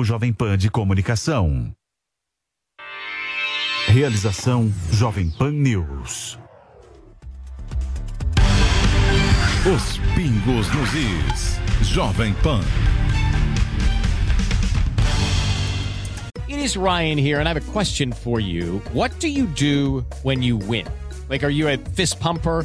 O Jovem Pan de Comunicação. Realização Jovem Pan News. Os pingos nos is. Jovem Pan. It is Ryan here, and I have a question for you. What do you do when you win? Like, are you a fist pumper?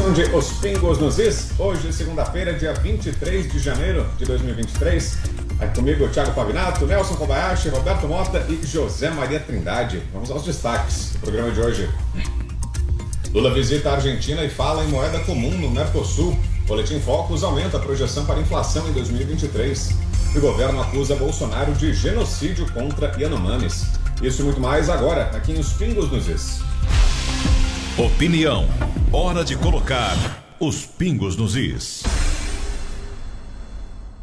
São de Os Pingos nos Is. Hoje, segunda-feira, dia 23 de janeiro de 2023. Aqui comigo, Thiago Pavinato, Nelson Kobayashi, Roberto Mota e José Maria Trindade. Vamos aos destaques do programa de hoje. Lula visita a Argentina e fala em moeda comum no Mercosul. Boletim Focus aumenta a projeção para inflação em 2023. E o governo acusa Bolsonaro de genocídio contra Yanomamis. Isso e muito mais agora, aqui em Os Pingos nos Is. Opinião. Hora de colocar os pingos nos is.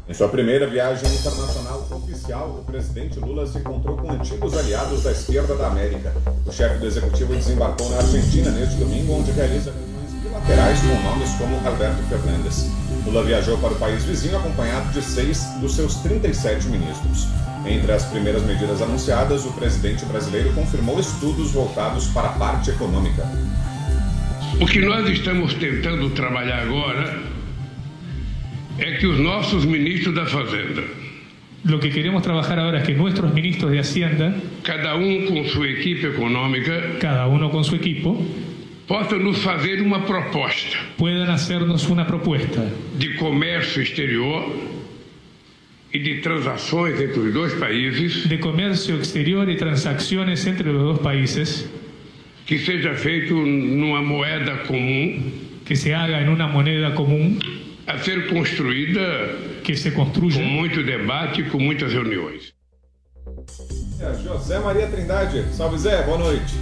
Em sua primeira viagem internacional oficial, o presidente Lula se encontrou com antigos aliados da esquerda da América. O chefe do executivo desembarcou na Argentina neste domingo, onde realiza reuniões bilaterais com nomes como Alberto Fernandes. Lula viajou para o país vizinho acompanhado de seis dos seus 37 ministros. Entre as primeiras medidas anunciadas, o presidente brasileiro confirmou estudos voltados para a parte econômica. O que nós estamos tentando trabalhar agora é que os nossos ministros da Fazenda. Lo que queremos trabajar ahora es que nuestros ministros de Hacienda, cada um com sua equipe econômica, cada uno con su equipo, possam nos fazer uma proposta. Puedan hacernos una propuesta de comércio exterior e de transações entre os dois países. De comercio exterior y transacciones entre los dos países. Que seja feito numa moeda comum. Que se haga en una moneda común. A ser construída. Que se construya. Com muito debate e com muitas reuniões. José Maria Trindade. Salve Zé, boa noite.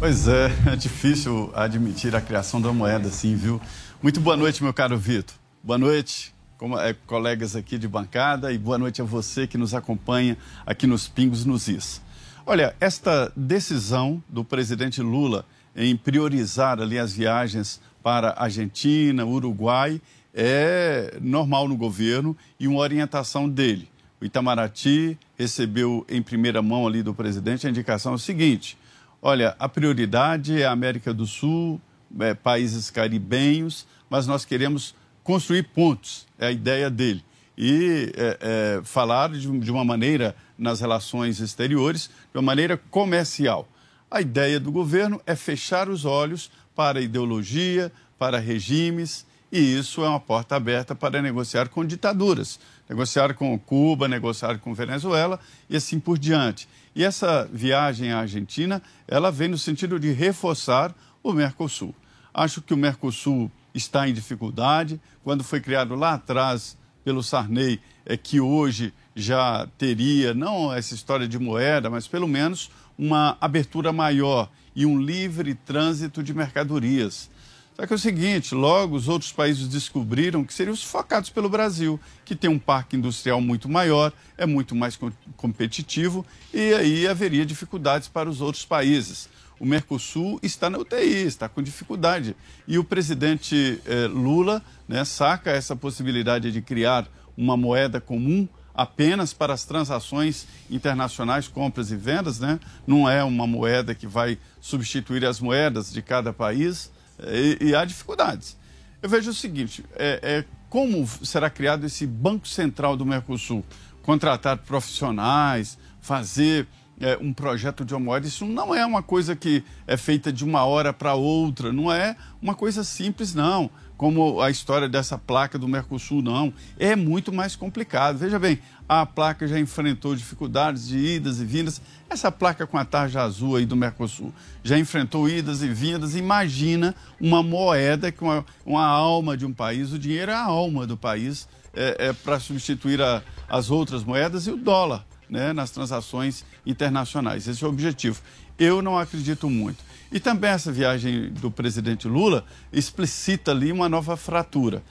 Pois é, é difícil admitir a criação da moeda assim, viu? Muito boa noite, meu caro Vitor. Boa noite, como, é, colegas aqui de bancada, e boa noite a você que nos acompanha aqui nos Pingos nos Is. Olha, esta decisão do presidente Lula em priorizar ali as viagens para Argentina, Uruguai, é normal no governo e uma orientação dele. O Itamaraty recebeu em primeira mão ali do presidente a indicação é o seguinte: olha, a prioridade é a América do Sul, é, países caribenhos, mas nós queremos construir pontos, é a ideia dele. E é, é, falar de, de, uma maneira nas relações exteriores, de uma maneira comercial. A ideia do governo é fechar os olhos para ideologia, para regimes, e isso é uma porta aberta para negociar com ditaduras, negociar com Cuba, negociar com Venezuela e assim por diante. E essa viagem à Argentina, ela vem no sentido de reforçar o Mercosul. Acho que o Mercosul está em dificuldade. Quando foi criado lá atrás pelo Sarney, é que hoje já teria, não essa história de moeda, mas pelo menos uma abertura maior e um livre trânsito de mercadorias. Só que é o seguinte, logo os outros países descobriram que seriam sufocados pelo Brasil, que tem um parque industrial muito maior, é muito mais competitivo e aí haveria dificuldades para os outros países o Mercosul está na UTI, está com dificuldade. E o presidente eh, Lula né, saca essa possibilidade de criar uma moeda comum apenas para as transações internacionais, compras e vendas, né? não é uma moeda que vai substituir as moedas de cada país eh, e, há dificuldades. Eu vejo o seguinte: é, é, como será criado esse Banco Central do Mercosul? Contratar profissionais, fazer é, um projeto de moeda. Isso não é uma coisa que é feita de uma hora para outra, não é uma coisa simples, não. Como a história dessa placa do Mercosul, não. É muito mais complicado. Veja bem, a placa já enfrentou dificuldades de idas e vindas. Essa placa com a tarja azul aí do Mercosul já enfrentou idas e vindas. Imagina uma moeda com uma, uma alma de um país. O dinheiro é a alma do país é, é para substituir a, as outras moedas e o dólar né, nas transações internacionais. Esse é o objetivo. Eu não acredito muito. E também essa viagem do presidente Lula explicita ali uma nova fratura.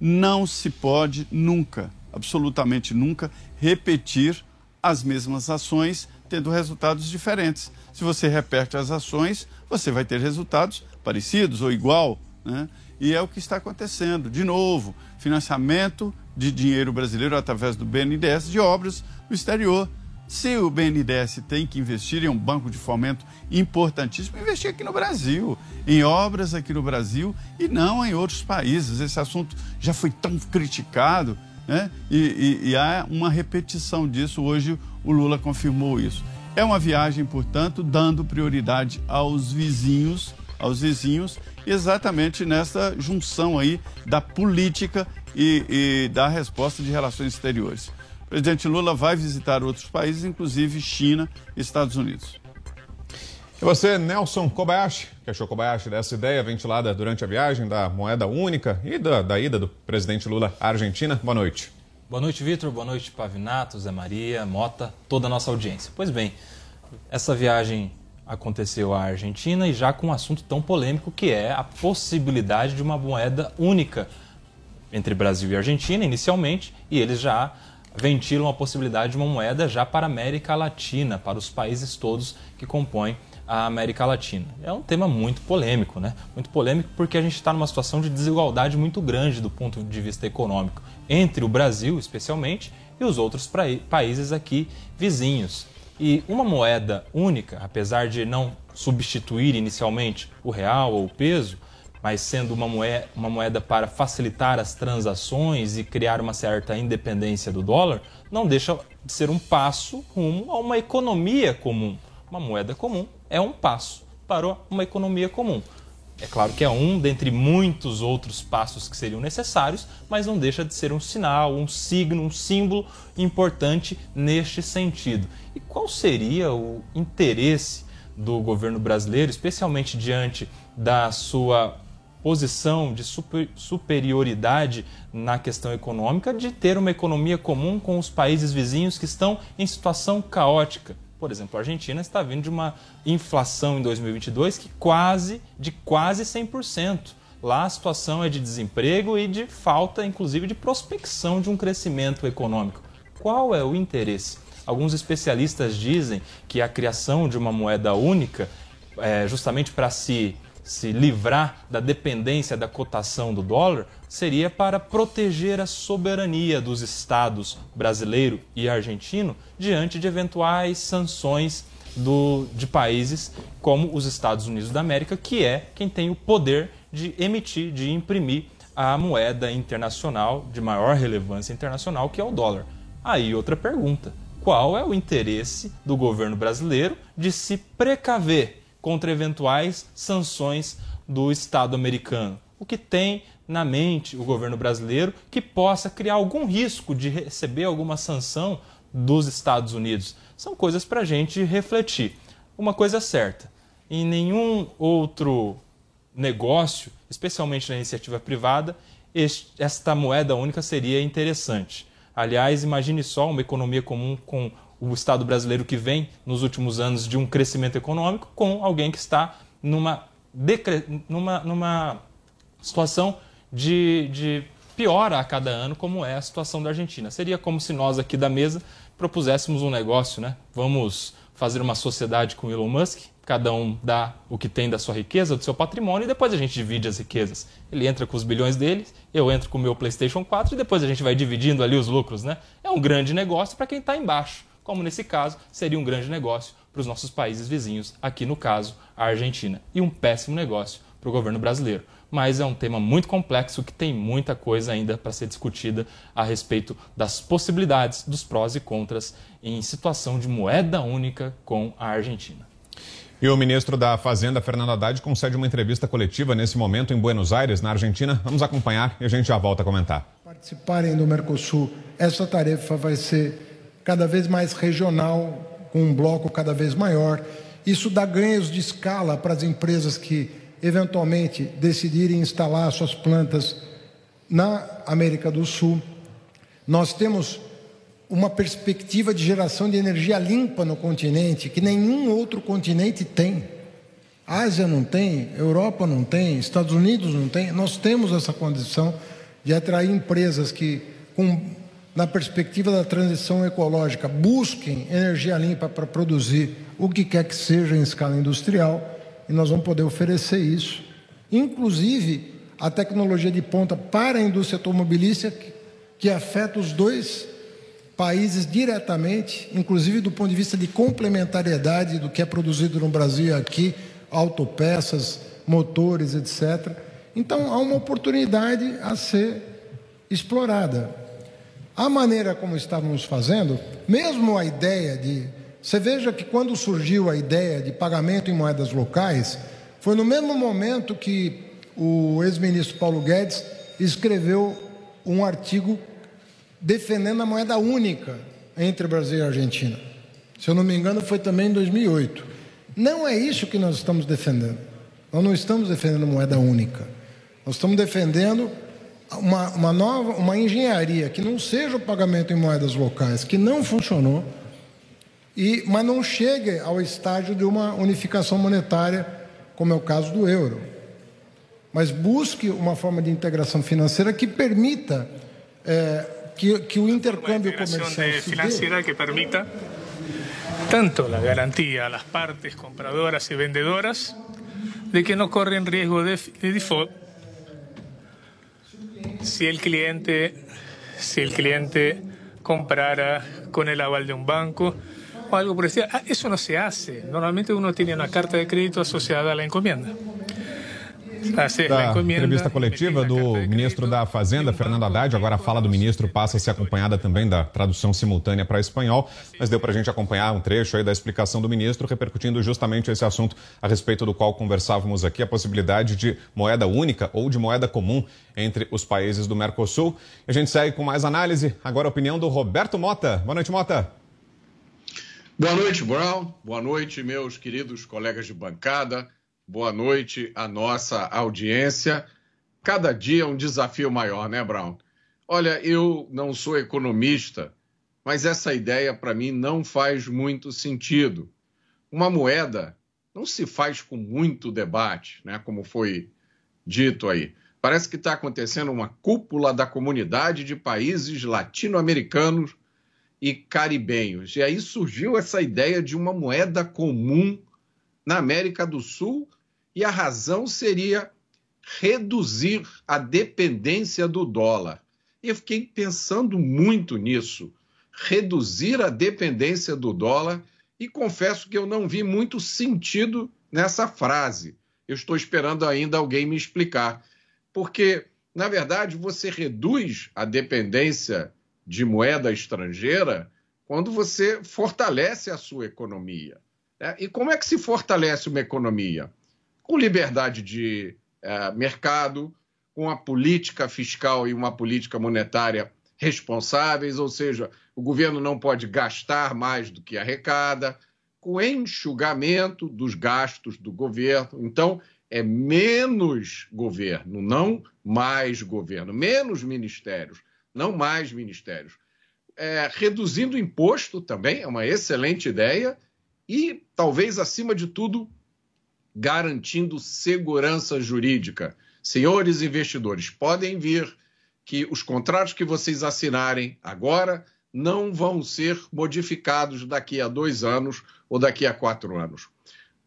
Não se pode nunca, absolutamente nunca, repetir as mesmas ações tendo resultados diferentes. Se você repete as ações, você vai ter resultados parecidos ou igual. Né? E é o que está acontecendo. De novo, financiamento de dinheiro brasileiro através do BNDES de obras no exterior. Se o BNDES tem que investir em um banco de fomento importantíssimo, investir aqui no Brasil, em obras aqui no Brasil e não em outros países. Esse assunto já foi tão criticado né? e, e, e há uma repetição disso. Hoje o Lula confirmou isso. É uma viagem, portanto, dando prioridade aos vizinhos, aos vizinhos, exatamente nessa junção aí da política e, e da resposta de relações exteriores. O presidente Lula vai visitar outros países, inclusive China e Estados Unidos. E você, Nelson Kobayashi, que achou Kobayashi dessa ideia ventilada durante a viagem da moeda única e da, da ida do presidente Lula à Argentina? Boa noite. Boa noite, Vitor. Boa noite, Pavinato, Zé Maria, Mota, toda a nossa audiência. Pois bem, essa viagem aconteceu à Argentina e já com um assunto tão polêmico que é a possibilidade de uma moeda única entre Brasil e Argentina inicialmente, e eles já ventilam a possibilidade de uma moeda já para a América Latina, para os países todos que compõem a América Latina. É um tema muito polêmico, né? Muito polêmico porque a gente está numa situação de desigualdade muito grande do ponto de vista econômico entre o Brasil, especialmente, e os outros países aqui vizinhos. E uma moeda única, apesar de não substituir inicialmente o real ou o peso, mas sendo uma moeda, uma moeda para facilitar as transações e criar uma certa independência do dólar, não deixa de ser um passo rumo a uma economia comum. Uma moeda comum é um passo para uma economia comum. É claro que é um dentre muitos outros passos que seriam necessários, mas não deixa de ser um sinal, um signo, um símbolo importante neste sentido. E qual seria o interesse do governo brasileiro, especialmente diante da sua posição de super, superioridade na questão econômica, de ter uma economia comum com os países vizinhos que estão em situação caótica. Por exemplo, a Argentina está vindo de uma inflação em 2022 que quase de quase 100%. Lá a situação é de desemprego e de falta, inclusive, de prospecção de um crescimento econômico. Qual é o interesse? Alguns especialistas dizem que a criação de uma moeda única, é, justamente para se se livrar da dependência da cotação do dólar seria para proteger a soberania dos estados brasileiro e argentino diante de eventuais sanções do, de países como os Estados Unidos da América, que é quem tem o poder de emitir, de imprimir a moeda internacional de maior relevância internacional, que é o dólar. Aí outra pergunta: qual é o interesse do governo brasileiro de se precaver contra eventuais sanções do Estado americano. O que tem na mente o governo brasileiro que possa criar algum risco de receber alguma sanção dos Estados Unidos? São coisas para a gente refletir. Uma coisa é certa: em nenhum outro negócio, especialmente na iniciativa privada, esta moeda única seria interessante. Aliás, imagine só uma economia comum com o Estado brasileiro que vem nos últimos anos de um crescimento econômico com alguém que está numa, numa, numa situação de, de piora a cada ano, como é a situação da Argentina. Seria como se nós aqui da mesa propuséssemos um negócio, né? Vamos fazer uma sociedade com Elon Musk, cada um dá o que tem da sua riqueza, do seu patrimônio, e depois a gente divide as riquezas. Ele entra com os bilhões dele, eu entro com o meu PlayStation 4 e depois a gente vai dividindo ali os lucros, né? É um grande negócio para quem está embaixo como nesse caso seria um grande negócio para os nossos países vizinhos, aqui no caso a Argentina, e um péssimo negócio para o governo brasileiro. mas é um tema muito complexo que tem muita coisa ainda para ser discutida a respeito das possibilidades, dos prós e contras em situação de moeda única com a Argentina. E o ministro da Fazenda, Fernando Haddad, concede uma entrevista coletiva nesse momento em Buenos Aires, na Argentina. Vamos acompanhar e a gente já volta a comentar. Participarem do Mercosul, essa tarefa vai ser cada vez mais regional, com um bloco cada vez maior. Isso dá ganhos de escala para as empresas que eventualmente decidirem instalar suas plantas na América do Sul. Nós temos uma perspectiva de geração de energia limpa no continente que nenhum outro continente tem. Ásia não tem, Europa não tem, Estados Unidos não tem. Nós temos essa condição de atrair empresas que, com, na perspectiva da transição ecológica, busquem energia limpa para produzir o que quer que seja em escala industrial, e nós vamos poder oferecer isso. Inclusive, a tecnologia de ponta para a indústria automobilística, que, afeta os dois países diretamente, inclusive do ponto de vista de complementariedade do que é produzido no Brasil aqui, autopeças, motores, etc. Então há uma oportunidade a ser explorada. A maneira como estávamos fazendo, mesmo a ideia de. Você veja que quando surgiu a ideia de pagamento em moedas locais, foi no mesmo momento que o ex-ministro Paulo Guedes escreveu um artigo defendendo a moeda única entre Brasil e Argentina. Se eu não me engano, foi também em 2008. Não é isso que nós estamos defendendo. Nós não estamos defendendo moeda única. Nós estamos defendendo uma, uma nova, uma engenharia que não seja o pagamento em moedas locais, que não funcionou, e, mas não chegue ao estágio de uma unificação monetária, como é o caso do euro. Mas busque uma forma de integração financeira que permita é, que, que o intercâmbio comercial financiera que permita tanto la garantía a las partes compradoras y vendedoras de que no corren riesgo de, de default si el cliente si el cliente comprara con el aval de un banco o algo por el estilo. Ah, eso no se hace. Normalmente uno tiene una carta de crédito asociada a la encomienda. Da entrevista coletiva do ministro da Fazenda, Fernando Haddad. Agora a fala do ministro passa a ser acompanhada também da tradução simultânea para espanhol, mas deu para a gente acompanhar um trecho aí da explicação do ministro, repercutindo justamente esse assunto a respeito do qual conversávamos aqui, a possibilidade de moeda única ou de moeda comum entre os países do Mercosul. A gente segue com mais análise. Agora a opinião do Roberto Mota. Boa noite, Mota. Boa noite, Brown. Boa noite, meus queridos colegas de bancada. Boa noite à nossa audiência. Cada dia um desafio maior, né, Brown? Olha, eu não sou economista, mas essa ideia para mim não faz muito sentido. Uma moeda não se faz com muito debate, né, como foi dito aí. Parece que está acontecendo uma cúpula da comunidade de países latino-americanos e caribenhos. E aí surgiu essa ideia de uma moeda comum na América do Sul e a razão seria reduzir a dependência do dólar. Eu fiquei pensando muito nisso, reduzir a dependência do dólar, e confesso que eu não vi muito sentido nessa frase. Eu estou esperando ainda alguém me explicar. Porque, na verdade, você reduz a dependência de moeda estrangeira quando você fortalece a sua economia. Né? E como é que se fortalece uma economia? Com liberdade de uh, mercado, com a política fiscal e uma política monetária responsáveis, ou seja, o governo não pode gastar mais do que arrecada, com enxugamento dos gastos do governo. Então, é menos governo, não mais governo, menos ministérios, não mais ministérios. É, reduzindo o imposto também é uma excelente ideia e, talvez, acima de tudo, garantindo segurança jurídica. Senhores investidores, podem vir que os contratos que vocês assinarem agora não vão ser modificados daqui a dois anos ou daqui a quatro anos.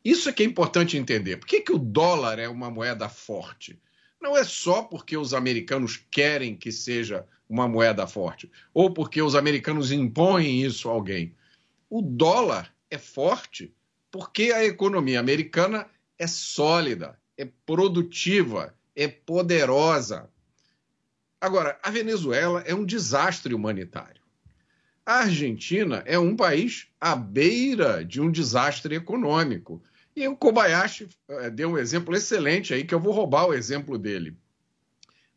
Isso é que é importante entender. Por que, que o dólar é uma moeda forte? Não é só porque os americanos querem que seja uma moeda forte, ou porque os americanos impõem isso a alguém. O dólar é forte porque a economia americana é sólida, é produtiva, é poderosa. Agora, a Venezuela é um desastre humanitário. A Argentina é um país à beira de um desastre econômico. E o Kobayashi eh, deu um exemplo excelente aí, que eu vou roubar o exemplo dele.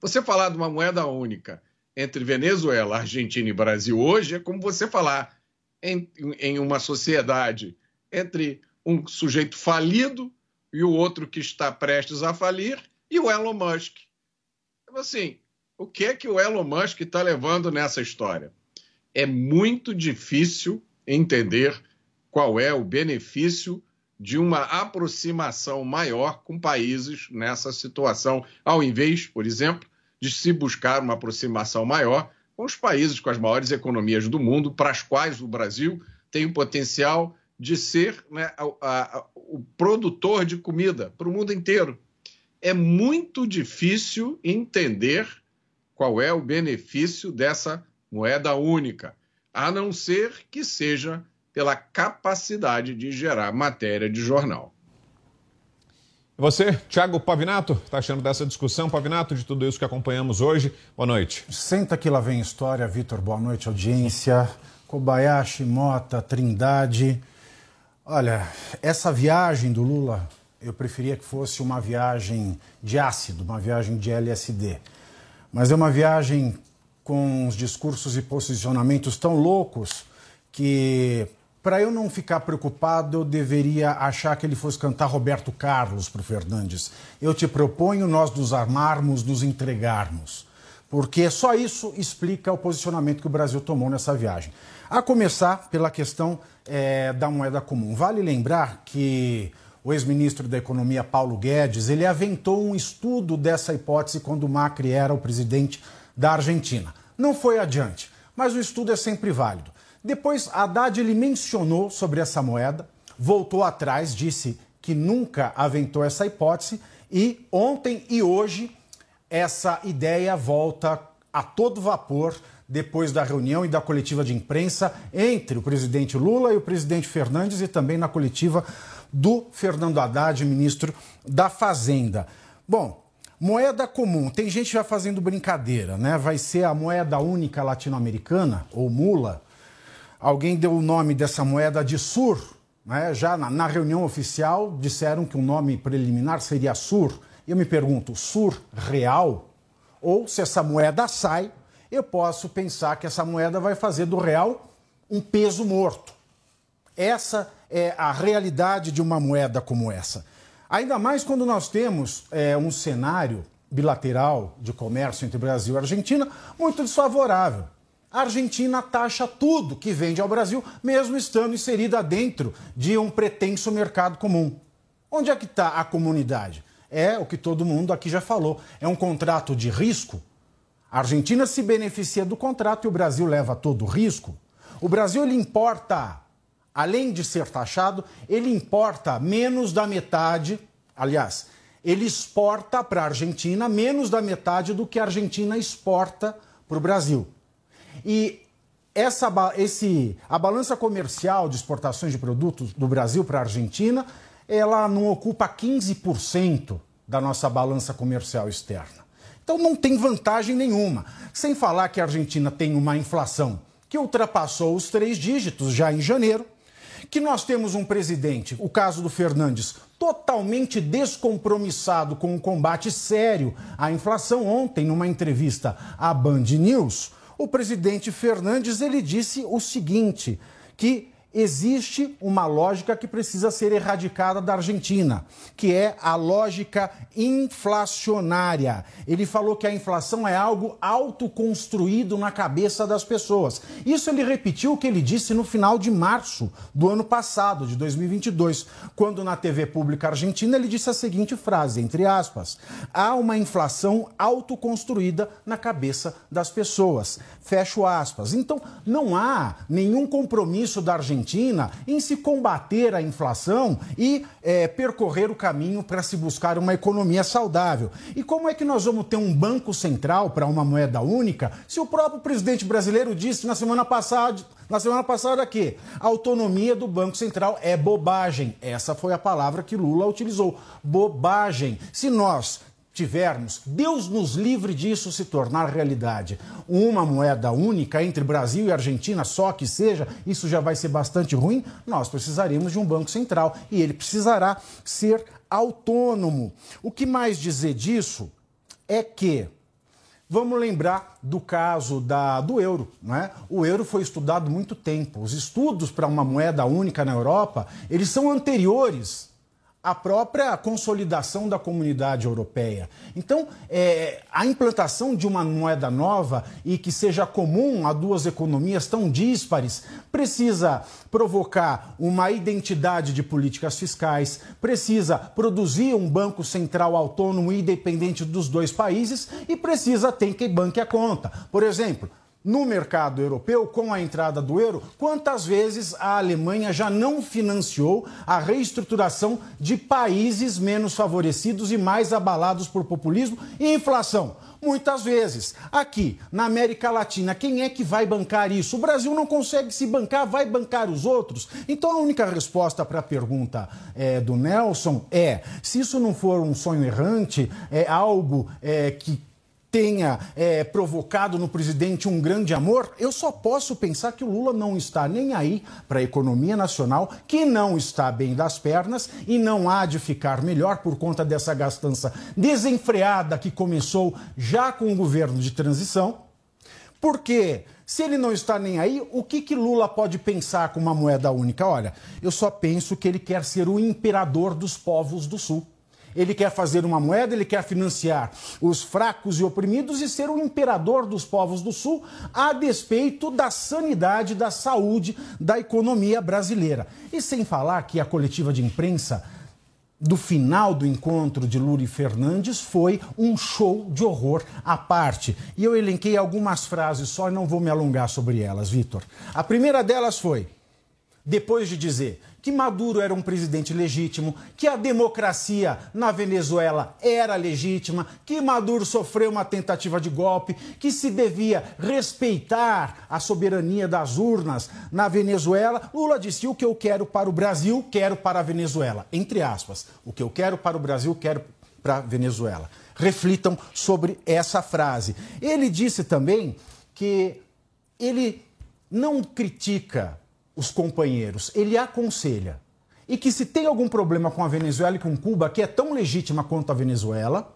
Você falar de uma moeda única entre Venezuela, Argentina e Brasil hoje é como você falar em, em uma sociedade entre um sujeito falido e o outro que está prestes a falir e o Elon Musk. Então, assim, o que é que o Elon Musk está levando nessa história? É muito difícil entender qual é o benefício de uma aproximação maior com países nessa situação, ao invés, por exemplo, de se buscar uma aproximação maior com os países com as maiores economias do mundo, para as quais o Brasil tem o potencial de ser né, a, a, o produtor de comida para o mundo inteiro. É muito difícil entender qual é o benefício dessa moeda única, a não ser que seja pela capacidade de gerar matéria de jornal. E você, Thiago Pavinato, está achando dessa discussão, Pavinato, de tudo isso que acompanhamos hoje? Boa noite. Senta que lá vem história, Vitor. Boa noite, audiência. Kobayashi, Mota, Trindade. Olha, essa viagem do Lula, eu preferia que fosse uma viagem de ácido, uma viagem de LSD. Mas é uma viagem com os discursos e posicionamentos tão loucos que para eu não ficar preocupado, eu deveria achar que ele fosse cantar Roberto Carlos para o Fernandes. Eu te proponho nós nos armarmos, nos entregarmos. Porque só isso explica o posicionamento que o Brasil tomou nessa viagem. A começar pela questão é, da moeda comum. Vale lembrar que o ex-ministro da Economia, Paulo Guedes, ele aventou um estudo dessa hipótese quando Macri era o presidente da Argentina. Não foi adiante, mas o estudo é sempre válido. Depois, Haddad ele mencionou sobre essa moeda, voltou atrás, disse que nunca aventou essa hipótese e ontem e hoje essa ideia volta a todo vapor depois da reunião e da coletiva de imprensa entre o presidente Lula e o presidente Fernandes e também na coletiva do Fernando Haddad, ministro da Fazenda. Bom, moeda comum, tem gente já fazendo brincadeira, né? Vai ser a moeda única latino-americana, ou mula, Alguém deu o nome dessa moeda de SUR. Né? Já na, na, reunião oficial disseram que o nome preliminar seria SUR. Eu me pergunto, SUR real? Ou se essa moeda sai, eu posso pensar que essa moeda vai fazer do real um peso morto. Essa é a realidade de uma moeda como essa. Ainda mais quando nós temos é, um cenário bilateral de comércio entre Brasil e Argentina muito desfavorável. A Argentina taxa tudo que vende ao Brasil, mesmo estando inserida dentro de um pretenso mercado comum. Onde é que está a comunidade? É o que todo mundo aqui já falou. É um contrato de risco. A Argentina se beneficia do contrato e o Brasil leva todo o risco. O Brasil ele importa, além de ser taxado, ele importa menos da metade, aliás, ele exporta para a Argentina menos da metade do que a Argentina exporta para o Brasil. E essa, esse, a balança comercial de exportações de produtos do Brasil para a Argentina, ela não ocupa 15% da nossa balança comercial externa. Então não tem vantagem nenhuma. Sem falar que a Argentina tem uma inflação que ultrapassou os três dígitos já em janeiro, que nós temos um presidente, o caso do Fernandes, totalmente descompromissado com o combate sério à inflação. Ontem, numa entrevista à Band News, o presidente Fernandes ele disse o seguinte, que existe uma lógica que precisa ser erradicada da Argentina, que é a lógica inflacionária. Ele falou que a inflação é algo autoconstruído na cabeça das pessoas. Isso ele repetiu o que ele disse no final de março do ano passado, de 2022, quando na TV pública argentina ele disse a seguinte frase, entre aspas: há uma inflação autoconstruída na cabeça das pessoas. Fecho aspas. Então, não há nenhum compromisso da Argentina Argentina em se combater a inflação e é, percorrer o caminho para se buscar uma economia saudável. E como é que nós vamos ter um banco central para uma moeda única se o próprio presidente brasileiro disse na semana passada, na semana passada que a autonomia do Banco Central é bobagem. Essa foi a palavra que Lula utilizou. Bobagem. Se nós tivermos, Deus nos livre disso se tornar realidade. Uma moeda única entre Brasil e Argentina, só que seja, isso já vai ser bastante ruim. Nós precisaremos de um Banco Central e ele precisará ser autônomo. O que mais dizer disso é que Vamos lembrar do caso da, do euro. Não é? O euro foi estudado muito tempo. Os estudos para uma moeda única na Europa, eles são anteriores a própria consolidação da comunidade europeia. Então, é, a implantação de uma moeda nova e que seja comum a duas economias tão díspares precisa provocar uma identidade de políticas fiscais, precisa produzir um banco central autônomo e independente dos dois países e precisa ter que banque a conta. Por exemplo, no mercado europeu, com a entrada do euro, quantas vezes a Alemanha já não financiou a reestruturação de países menos favorecidos e mais abalados por populismo e inflação? Muitas vezes. Aqui, na América Latina, quem é que vai bancar isso? O Brasil não consegue se bancar, vai bancar os outros? Então, a única resposta para a pergunta é, do Nelson é: se isso não for um sonho errante, é algo é, que tenha é, provocado no presidente um grande amor, eu só posso pensar que o Lula não está nem aí para a economia nacional, que não está bem das pernas e não há de ficar melhor por conta dessa gastança desenfreada que começou já com o governo de transição. Porque se ele não está nem aí, o que, que Lula pode pensar com uma moeda única? Olha, eu só penso que ele quer ser o imperador dos povos do Sul. Ele quer fazer uma moeda, ele quer financiar os fracos e oprimidos e ser o imperador dos povos do Sul, a despeito da sanidade, da saúde, da economia brasileira. E sem falar que a coletiva de imprensa do final do encontro de Lula e Fernandes foi um show de horror à parte. E eu elenquei algumas frases só e não vou me alongar sobre elas, Vitor. A primeira delas foi: depois de dizer que Maduro era um presidente legítimo, que a democracia na Venezuela era legítima, que Maduro sofreu uma tentativa de golpe, que se devia respeitar a soberania das urnas na Venezuela, Lula disse: o que eu quero para o Brasil, quero para a Venezuela. Entre aspas, o que eu quero para o Brasil, quero para a Venezuela. Reflitam sobre essa frase. Ele disse também que ele não critica os companheiros, ele aconselha. E que se tem algum problema com a Venezuela e com Cuba, que é tão legítima quanto a Venezuela,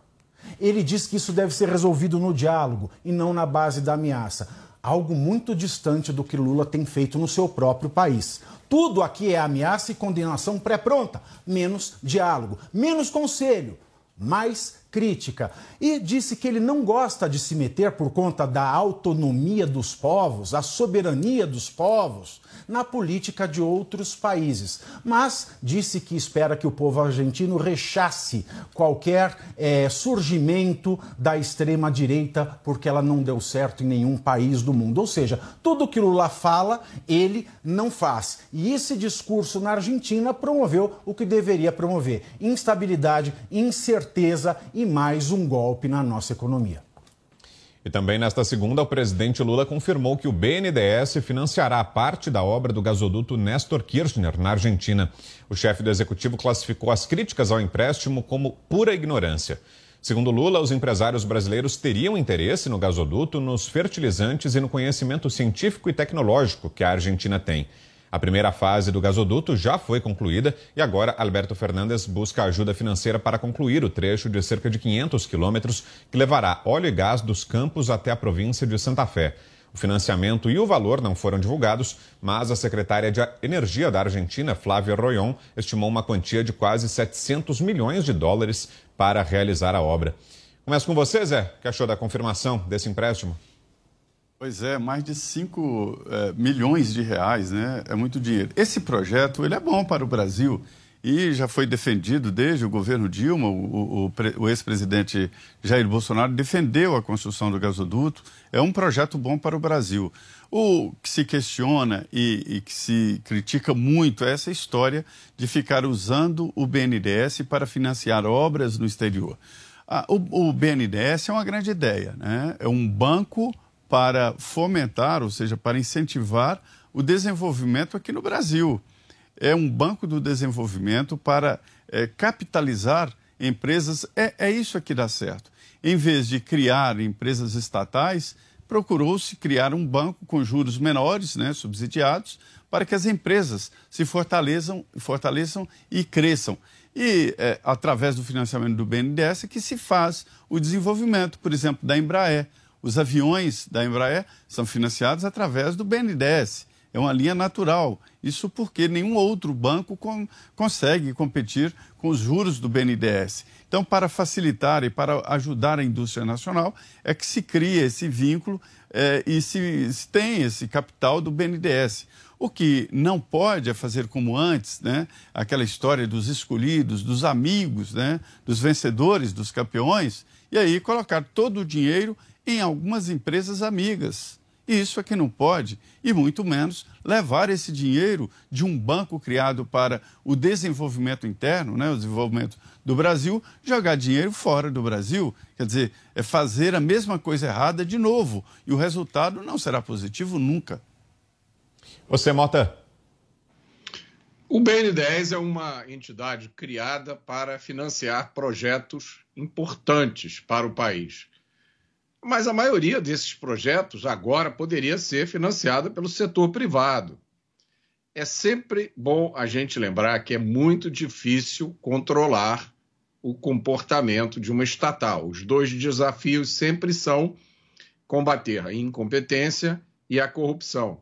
ele diz que isso deve ser resolvido no diálogo e não na base da ameaça. Algo muito distante do que Lula tem feito no seu próprio país. Tudo aqui é ameaça e condenação pré-pronta, menos diálogo, menos conselho, mais crítica. E disse que ele não gosta de se meter por conta da autonomia dos povos, a soberania dos povos na política de outros países. Mas disse que espera que o povo argentino rechace qualquer é, surgimento da extrema-direita, porque ela não deu certo em nenhum país do mundo. Ou seja, tudo que Lula fala, ele não faz. E esse discurso na Argentina promoveu o que deveria promover: instabilidade, incerteza e mais um golpe na nossa economia. E também nesta segunda, o presidente Lula confirmou que o BNDES financiará parte da obra do gasoduto Néstor Kirchner, na Argentina. O chefe do executivo classificou as críticas ao empréstimo como pura ignorância. Segundo Lula, os empresários brasileiros teriam interesse no gasoduto, nos fertilizantes e no conhecimento científico e tecnológico que a Argentina tem. A primeira fase do gasoduto já foi concluída e agora Alberto Fernandes busca ajuda financeira para concluir o trecho de cerca de 500 quilômetros que levará óleo e gás dos campos até a província de Santa Fé. O financiamento e o valor não foram divulgados, mas a secretária de Energia da Argentina, Flávia Royon, estimou uma quantia de quase 700 milhões de dólares para realizar a obra. Começo com você, Zé. O que achou da confirmação desse empréstimo? Pois é, mais de 5 é, milhões de reais, né? É muito dinheiro. Esse projeto ele é bom para o Brasil e já foi defendido desde o governo Dilma. O, o, o ex-presidente Jair Bolsonaro defendeu a construção do gasoduto. É um projeto bom para o Brasil. O que se questiona e, e que se critica muito é essa história de ficar usando o BNDES para financiar obras no exterior. Ah, o, o BNDES é uma grande ideia, né? É um banco para fomentar, ou seja, para incentivar o desenvolvimento aqui no Brasil. É um banco do desenvolvimento para é, capitalizar empresas. É, é isso que dá certo. Em vez de criar empresas estatais, procurou-se criar um banco com juros menores, né, subsidiados, para que as empresas se fortaleçam, fortaleçam e cresçam. E é, através do financiamento do BNDES é que se faz o desenvolvimento, por exemplo, da Embraer. Os aviões da Embraer são financiados através do BNDES. É uma linha natural. Isso porque nenhum outro banco com, consegue competir com os juros do BNDES. Então, para facilitar e para ajudar a indústria nacional, é que se cria esse vínculo é, e se, se tem esse capital do BNDES. O que não pode é fazer como antes, né? aquela história dos escolhidos, dos amigos, né? dos vencedores, dos campeões, e aí colocar todo o dinheiro em algumas empresas amigas. Isso é que não pode, e muito menos levar esse dinheiro de um banco criado para o desenvolvimento interno, né, o desenvolvimento do Brasil, jogar dinheiro fora do Brasil. Quer dizer, é fazer a mesma coisa errada de novo, e o resultado não será positivo nunca. Você, Mota? O BN10 é uma entidade criada para financiar projetos importantes para o país. Mas a maioria desses projetos agora poderia ser financiada pelo setor privado. É sempre bom a gente lembrar que é muito difícil controlar o comportamento de uma estatal. Os dois desafios sempre são combater a incompetência e a corrupção.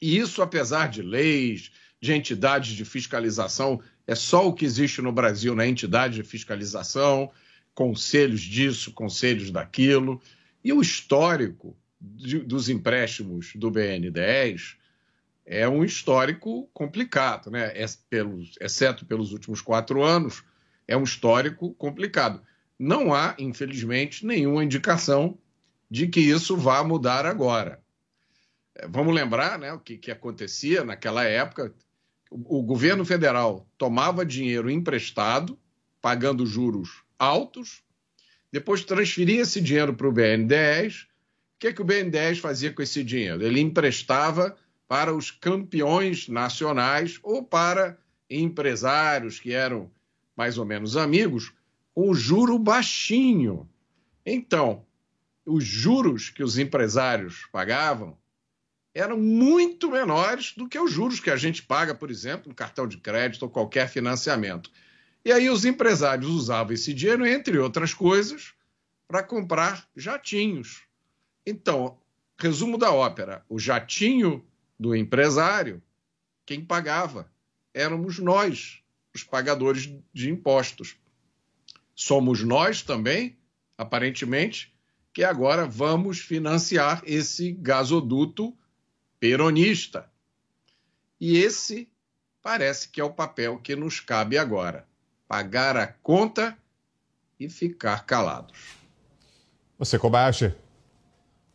E isso, apesar de leis, de entidades de fiscalização, é só o que existe no Brasil na né? entidade de fiscalização, conselhos disso, conselhos daquilo. E o histórico de, dos empréstimos do BN10 é um histórico complicado, né? É pelos, exceto pelos últimos quatro anos, é um histórico complicado. Não há, infelizmente, nenhuma indicação de que isso vá mudar agora. É, vamos lembrar né, o que, que acontecia naquela época. O, o governo federal tomava dinheiro emprestado, pagando juros altos, depois transferia esse dinheiro para o BNDES. O que, que o BNDES fazia com esse dinheiro? Ele emprestava para os campeões nacionais ou para empresários que eram mais ou menos amigos, um juro baixinho. Então, os juros que os empresários pagavam eram muito menores do que os juros que a gente paga, por exemplo, no cartão de crédito ou qualquer financiamento. E aí os empresários usavam esse dinheiro, entre outras coisas, para comprar jatinhos. Então, resumo da ópera: o jatinho do empresário, quem pagava éramos nós, os pagadores de impostos. Somos nós também, aparentemente, que agora vamos financiar esse gasoduto peronista. E esse parece que é o papel que nos cabe agora: pagar a conta e ficar calados. Você, Kobayashi.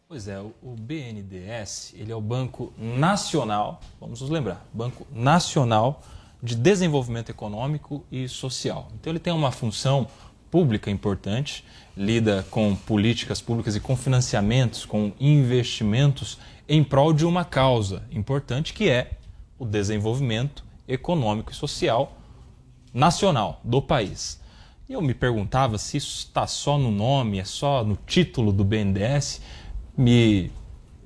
Pois é, o BNDES ele é o Banco Nacional, vamos nos lembrar, Banco Nacional de Desenvolvimento Econômico e Social. Então ele tem uma função pública importante, lida com políticas públicas e com financiamentos, com investimentos em prol de uma causa importante que é o desenvolvimento econômico e social nacional do país. E eu me perguntava se isso está só no nome, é só no título do BNDES. Me,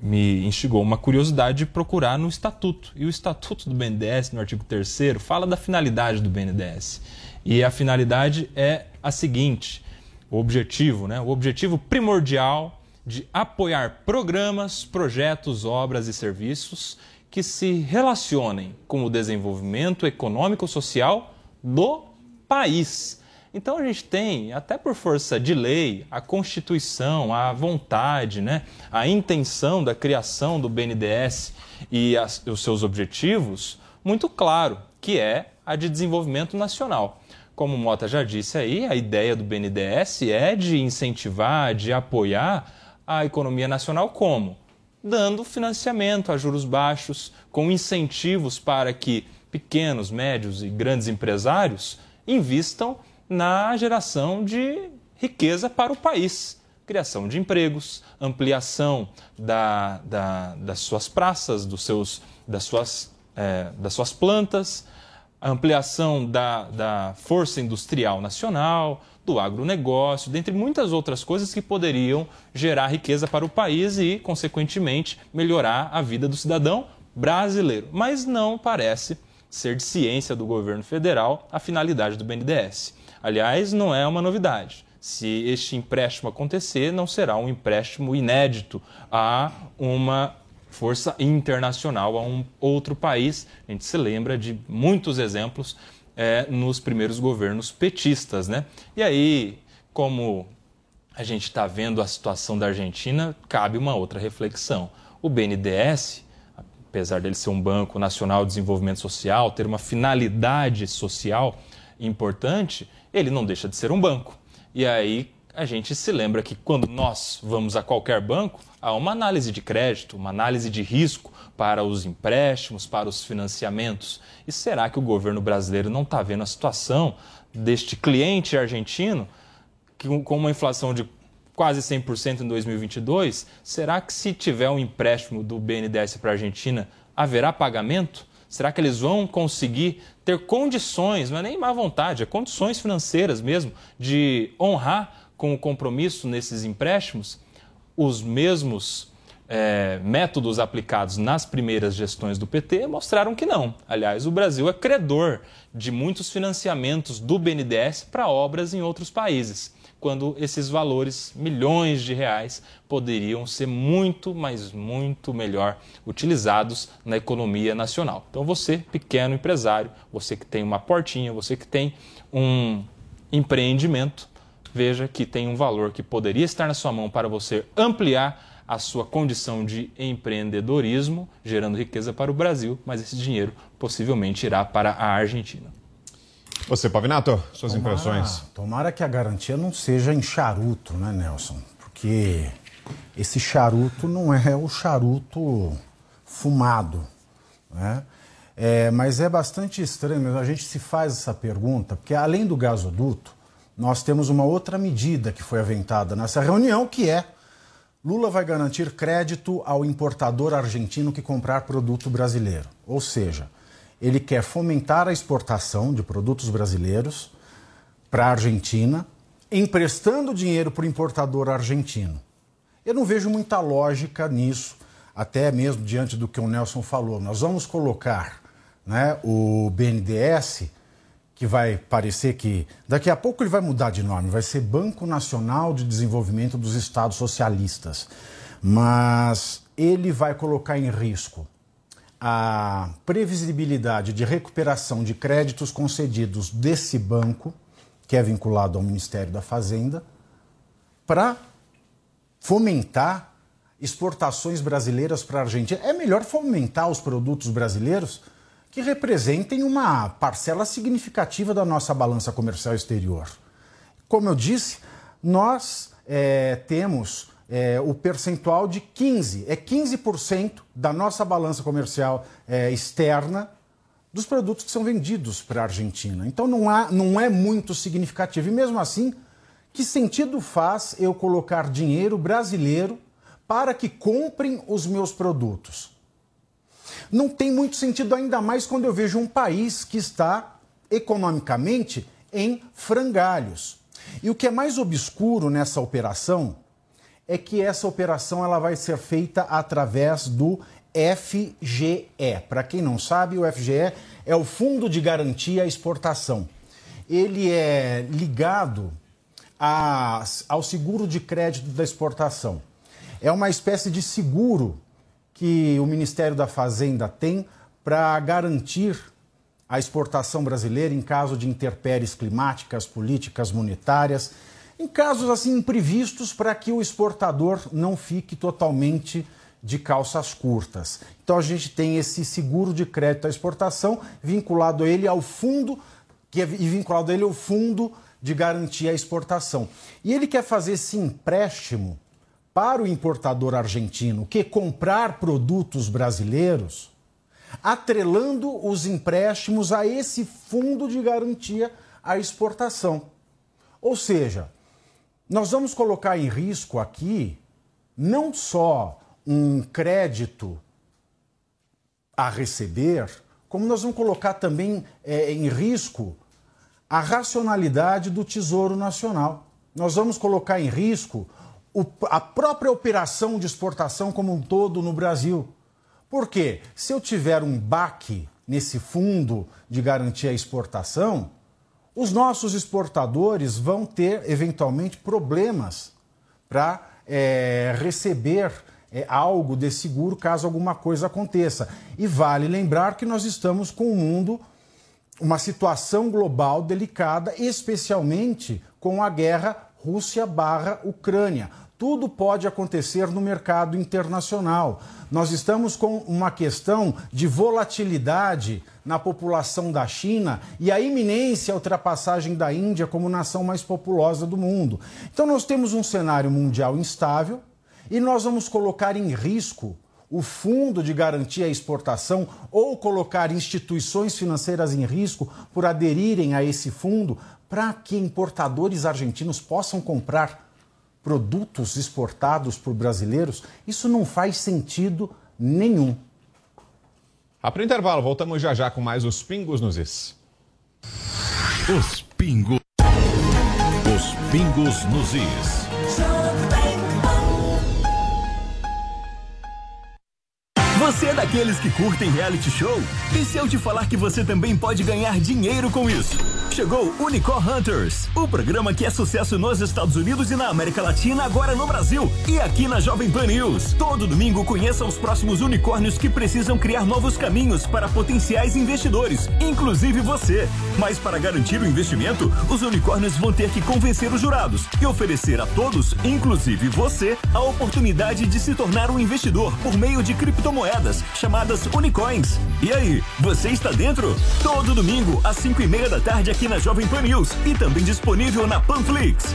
me instigou uma curiosidade de procurar no estatuto. E o estatuto do BNDES, no artigo 3, fala da finalidade do BNDES. E a finalidade é a seguinte: o objetivo, né? o objetivo primordial de apoiar programas, projetos, obras e serviços que se relacionem com o desenvolvimento econômico-social do país. Então a gente tem, até por força de lei, a Constituição, a vontade, né, a intenção da criação do BNDES e as, os seus objetivos muito claro, que é a de desenvolvimento nacional. Como o Mota já disse aí, a ideia do BNDES é de incentivar, de apoiar a economia nacional como? Dando financiamento a juros baixos, com incentivos para que pequenos, médios e grandes empresários invistam na geração de riqueza para o país. Criação de empregos, ampliação da, da, das suas praças, dos seus, das, suas, é, das suas plantas, ampliação da, da força industrial nacional, do agronegócio, dentre muitas outras coisas que poderiam gerar riqueza para o país e, consequentemente, melhorar a vida do cidadão brasileiro. Mas não parece ser de ciência do governo federal a finalidade do BNDES. Aliás, não é uma novidade. Se este empréstimo acontecer, não será um empréstimo inédito a uma força internacional, a um outro país. A gente se lembra de muitos exemplos é, nos primeiros governos petistas. Né? E aí, como a gente está vendo a situação da Argentina, cabe uma outra reflexão. O BNDES, apesar dele ser um banco nacional de desenvolvimento social, ter uma finalidade social importante, ele não deixa de ser um banco. E aí a gente se lembra que quando nós vamos a qualquer banco, há uma análise de crédito, uma análise de risco para os empréstimos, para os financiamentos. E será que o governo brasileiro não está vendo a situação deste cliente argentino que, com uma inflação de quase 100% em 2022? Será que se tiver um empréstimo do BNDES para a Argentina, haverá pagamento? Será que eles vão conseguir ter condições, não é nem má vontade, é condições financeiras mesmo, de honrar com o compromisso nesses empréstimos os mesmos é, métodos aplicados nas primeiras gestões do PT mostraram que não. Aliás, o Brasil é credor de muitos financiamentos do BNDES para obras em outros países quando esses valores, milhões de reais, poderiam ser muito, mas muito melhor utilizados na economia nacional. Então, você, pequeno empresário, você que tem uma portinha, você que tem um empreendimento, veja que tem um valor que poderia estar na sua mão para você ampliar a sua condição de empreendedorismo, gerando riqueza para o Brasil, mas esse dinheiro possivelmente irá para a Argentina. Você, Pavinato, suas tomara, impressões. Tomara que a garantia não seja em charuto, né, Nelson? Porque esse charuto não é o charuto fumado, né? É, mas é bastante estranho, a gente se faz essa pergunta, porque além do gasoduto, nós temos uma outra medida que foi aventada nessa reunião, que é Lula vai garantir crédito ao importador argentino que comprar produto brasileiro. Ou seja, ele quer fomentar a exportação de produtos brasileiros para a Argentina, emprestando dinheiro para o importador argentino. Eu não vejo muita lógica nisso, até mesmo diante do que o Nelson falou. Nós vamos colocar né, o BNDES, que vai parecer que daqui a pouco ele vai mudar de nome, vai ser Banco Nacional de Desenvolvimento dos Estados Socialistas. Mas ele vai colocar em risco a previsibilidade de recuperação de créditos concedidos desse banco, que é vinculado ao Ministério da Fazenda, para fomentar exportações brasileiras para a Argentina. É melhor fomentar os produtos brasileiros que representem uma parcela significativa da nossa balança comercial exterior. Como eu disse, nós é, temos é, o percentual de 15%. É 15% da nossa balança comercial é, externa dos produtos que são vendidos para a Argentina. Então não, há, não é muito significativo. E mesmo assim, que sentido faz eu colocar dinheiro brasileiro para que comprem os meus produtos? Não tem muito sentido, ainda mais quando eu vejo um país que está economicamente em frangalhos. E o que é mais obscuro nessa operação é que essa operação ela vai ser feita através do FGE. Para quem não sabe, o FGE é o Fundo de Garantia à Exportação. Ele é ligado a, ao seguro de crédito da exportação. É uma espécie de seguro que o Ministério da Fazenda tem para garantir a exportação brasileira em caso de intempéries climáticas, políticas monetárias em casos assim imprevistos para que o exportador não fique totalmente de calças curtas. Então a gente tem esse seguro de crédito à exportação vinculado a ele ao fundo que é vinculado a ele ao fundo de garantia à exportação. E ele quer fazer esse empréstimo para o importador argentino que comprar produtos brasileiros, atrelando os empréstimos a esse fundo de garantia à exportação. Ou seja, nós vamos colocar em risco aqui não só um crédito a receber, como nós vamos colocar também é, em risco a racionalidade do Tesouro Nacional. Nós vamos colocar em risco o, a própria operação de exportação como um todo no Brasil. Por quê? Se eu tiver um baque nesse fundo de garantia à exportação, os nossos exportadores vão ter, eventualmente, problemas para é, receber é, algo desse seguro caso alguma coisa aconteça. E vale lembrar que nós estamos com um mundo, uma situação global delicada, especialmente com a guerra Rússia barra Ucrânia. Tudo pode acontecer no mercado internacional. Nós estamos com uma questão de volatilidade na população da China e a iminência ultrapassagem da Índia como nação mais populosa do mundo. Então, nós temos um cenário mundial instável e nós vamos colocar em risco o fundo de garantia à exportação ou colocar instituições financeiras em risco por aderirem a esse fundo para que importadores argentinos possam comprar produtos exportados por brasileiros, isso não faz sentido nenhum. Para o intervalo, voltamos já já com mais os Pingos nos Is. Os Pingos. Os Pingos nos Is. Você é daqueles que curtem reality show? E se eu te falar que você também pode ganhar dinheiro com isso? Chegou Unicorn Hunters, o programa que é sucesso nos Estados Unidos e na América Latina, agora no Brasil e aqui na Jovem Pan News. Todo domingo conheça os próximos unicórnios que precisam criar novos caminhos para potenciais investidores, inclusive você. Mas para garantir o investimento, os unicórnios vão ter que convencer os jurados e oferecer a todos, inclusive você, a oportunidade de se tornar um investidor por meio de criptomoedas chamadas Unicoins. E aí, você está dentro? Todo domingo às 5 e meia da tarde aqui na Jovem Pan News e também disponível na Panflix.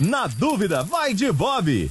na dúvida, vai de Bob.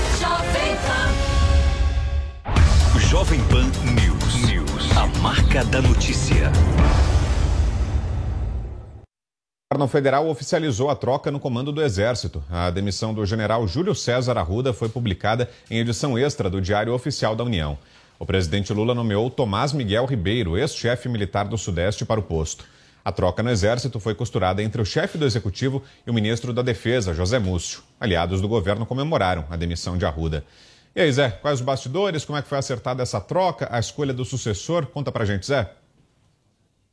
Jovem Pan. Jovem Pan News. News. A marca da notícia. O governo federal oficializou a troca no comando do Exército. A demissão do general Júlio César Arruda foi publicada em edição extra do Diário Oficial da União. O presidente Lula nomeou Tomás Miguel Ribeiro, ex-chefe militar do Sudeste, para o posto. A troca no Exército foi costurada entre o chefe do Executivo e o ministro da Defesa, José Múcio. Aliados do governo comemoraram a demissão de Arruda. E aí, Zé, quais os bastidores? Como é que foi acertada essa troca? A escolha do sucessor? Conta pra gente, Zé.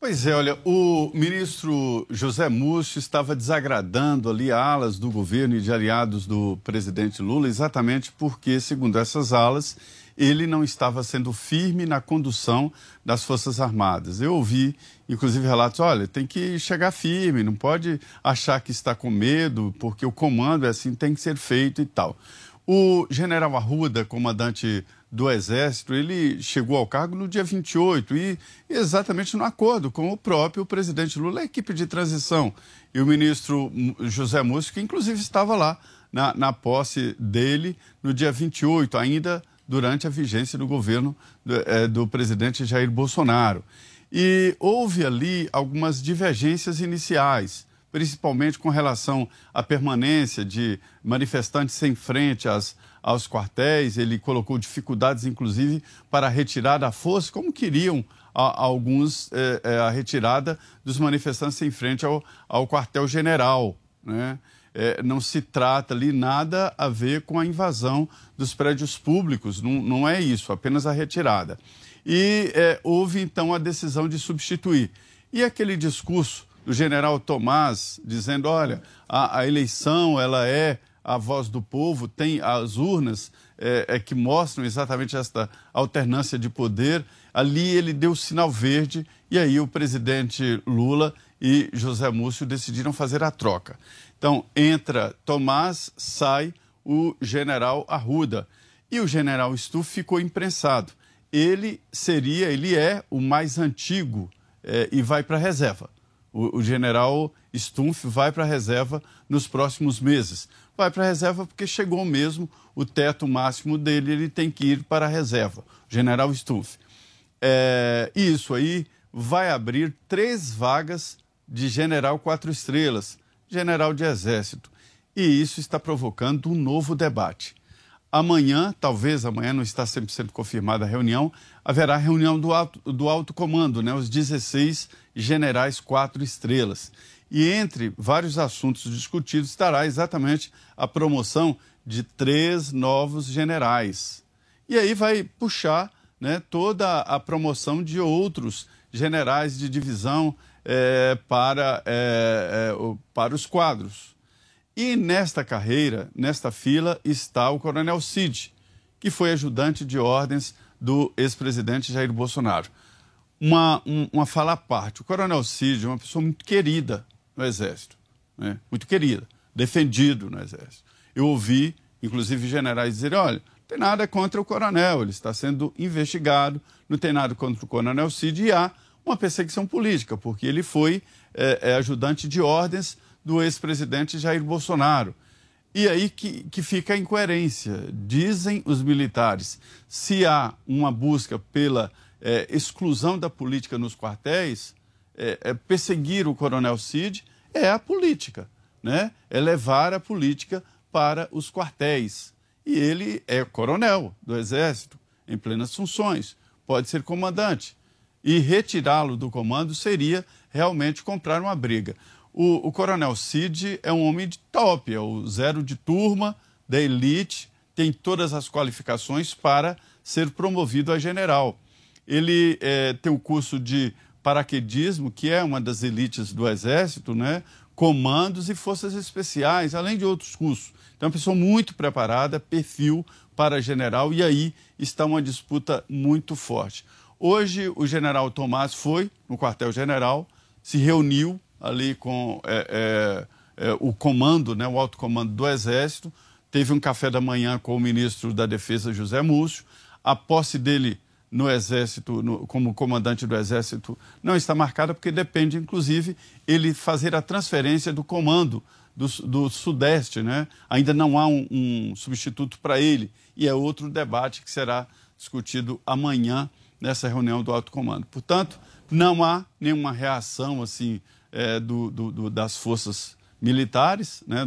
Pois é, olha, o ministro José Múcio estava desagradando ali alas do governo e de aliados do presidente Lula, exatamente porque, segundo essas alas, ele não estava sendo firme na condução das Forças Armadas. Eu ouvi, inclusive, relatos: olha, tem que chegar firme, não pode achar que está com medo, porque o comando é assim, tem que ser feito e tal. O general Arruda, comandante do Exército, ele chegou ao cargo no dia 28 e exatamente no acordo com o próprio presidente Lula, a equipe de transição e o ministro José Múcio, que inclusive estava lá na, na posse dele no dia 28, ainda durante a vigência do governo do, é, do presidente Jair Bolsonaro. E houve ali algumas divergências iniciais principalmente com relação à permanência de manifestantes em frente às, aos quartéis, ele colocou dificuldades, inclusive, para a retirada à força, como queriam a, a alguns é, é, a retirada dos manifestantes em frente ao, ao quartel-general. Né? É, não se trata ali nada a ver com a invasão dos prédios públicos, não, não é isso, apenas a retirada. E é, houve então a decisão de substituir. E aquele discurso do general Tomás dizendo: olha, a, a eleição ela é a voz do povo, tem as urnas é, é, que mostram exatamente esta alternância de poder. Ali ele deu sinal verde e aí o presidente Lula e José Múcio decidiram fazer a troca. Então entra Tomás, sai o general Arruda e o general Stuff ficou imprensado. Ele seria, ele é o mais antigo é, e vai para a reserva. O, o general Stumpf vai para a reserva nos próximos meses vai para a reserva porque chegou mesmo o teto máximo dele, ele tem que ir para a reserva, general Stuff. É, isso aí vai abrir três vagas de general quatro estrelas, general de exército. E isso está provocando um novo debate. Amanhã, talvez amanhã não está 100% confirmada a reunião, haverá reunião do alto, do alto comando, né, os 16 generais quatro estrelas. E entre vários assuntos discutidos estará exatamente a promoção de três novos generais. E aí vai puxar né, toda a promoção de outros generais de divisão é, para, é, é, para os quadros. E nesta carreira, nesta fila, está o Coronel Cid, que foi ajudante de ordens do ex-presidente Jair Bolsonaro. Uma, um, uma fala à parte: o Coronel Cid é uma pessoa muito querida no Exército, né? muito querida, defendido no Exército. Eu ouvi, inclusive, generais dizerem: olha, não tem nada contra o coronel, ele está sendo investigado, não tem nada contra o coronel Cid e há uma perseguição política, porque ele foi é, é, ajudante de ordens do ex-presidente Jair Bolsonaro. E aí que, que fica a incoerência. Dizem os militares, se há uma busca pela é, exclusão da política nos quartéis, é, é perseguir o coronel Cid é a política, né? é levar a política para os quartéis. E ele é coronel do Exército, em plenas funções, pode ser comandante. E retirá-lo do comando seria realmente comprar uma briga. O, o, coronel Cid é um homem de top, é o zero de turma, da elite, tem todas as qualificações para ser promovido a general. Ele é, tem o curso de paraquedismo, que é uma das elites do Exército, né? comandos e forças especiais, além de outros cursos. Então, é uma pessoa muito preparada, perfil para general, e aí está uma disputa muito forte. Hoje, o general Tomás foi no quartel-general, se reuniu ali com é, é, é, o comando, né, o alto comando do Exército, teve um café da manhã com o ministro da Defesa, José Múcio. A posse dele no Exército, no, como comandante do Exército, não está marcada, porque depende, inclusive, ele fazer a transferência do comando do, do Sudeste. Né? Ainda não há um, um substituto para ele. E é outro debate que será discutido amanhã nessa reunião do alto comando. Portanto, não há nenhuma reação assim é, do, do, das forças militares, né,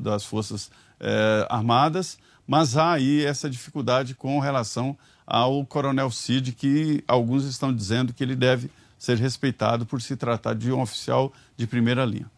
das forças é, armadas, mas há aí essa dificuldade com relação ao coronel Cid, que alguns estão dizendo que ele deve ser respeitado por se tratar de um oficial de primeira linha.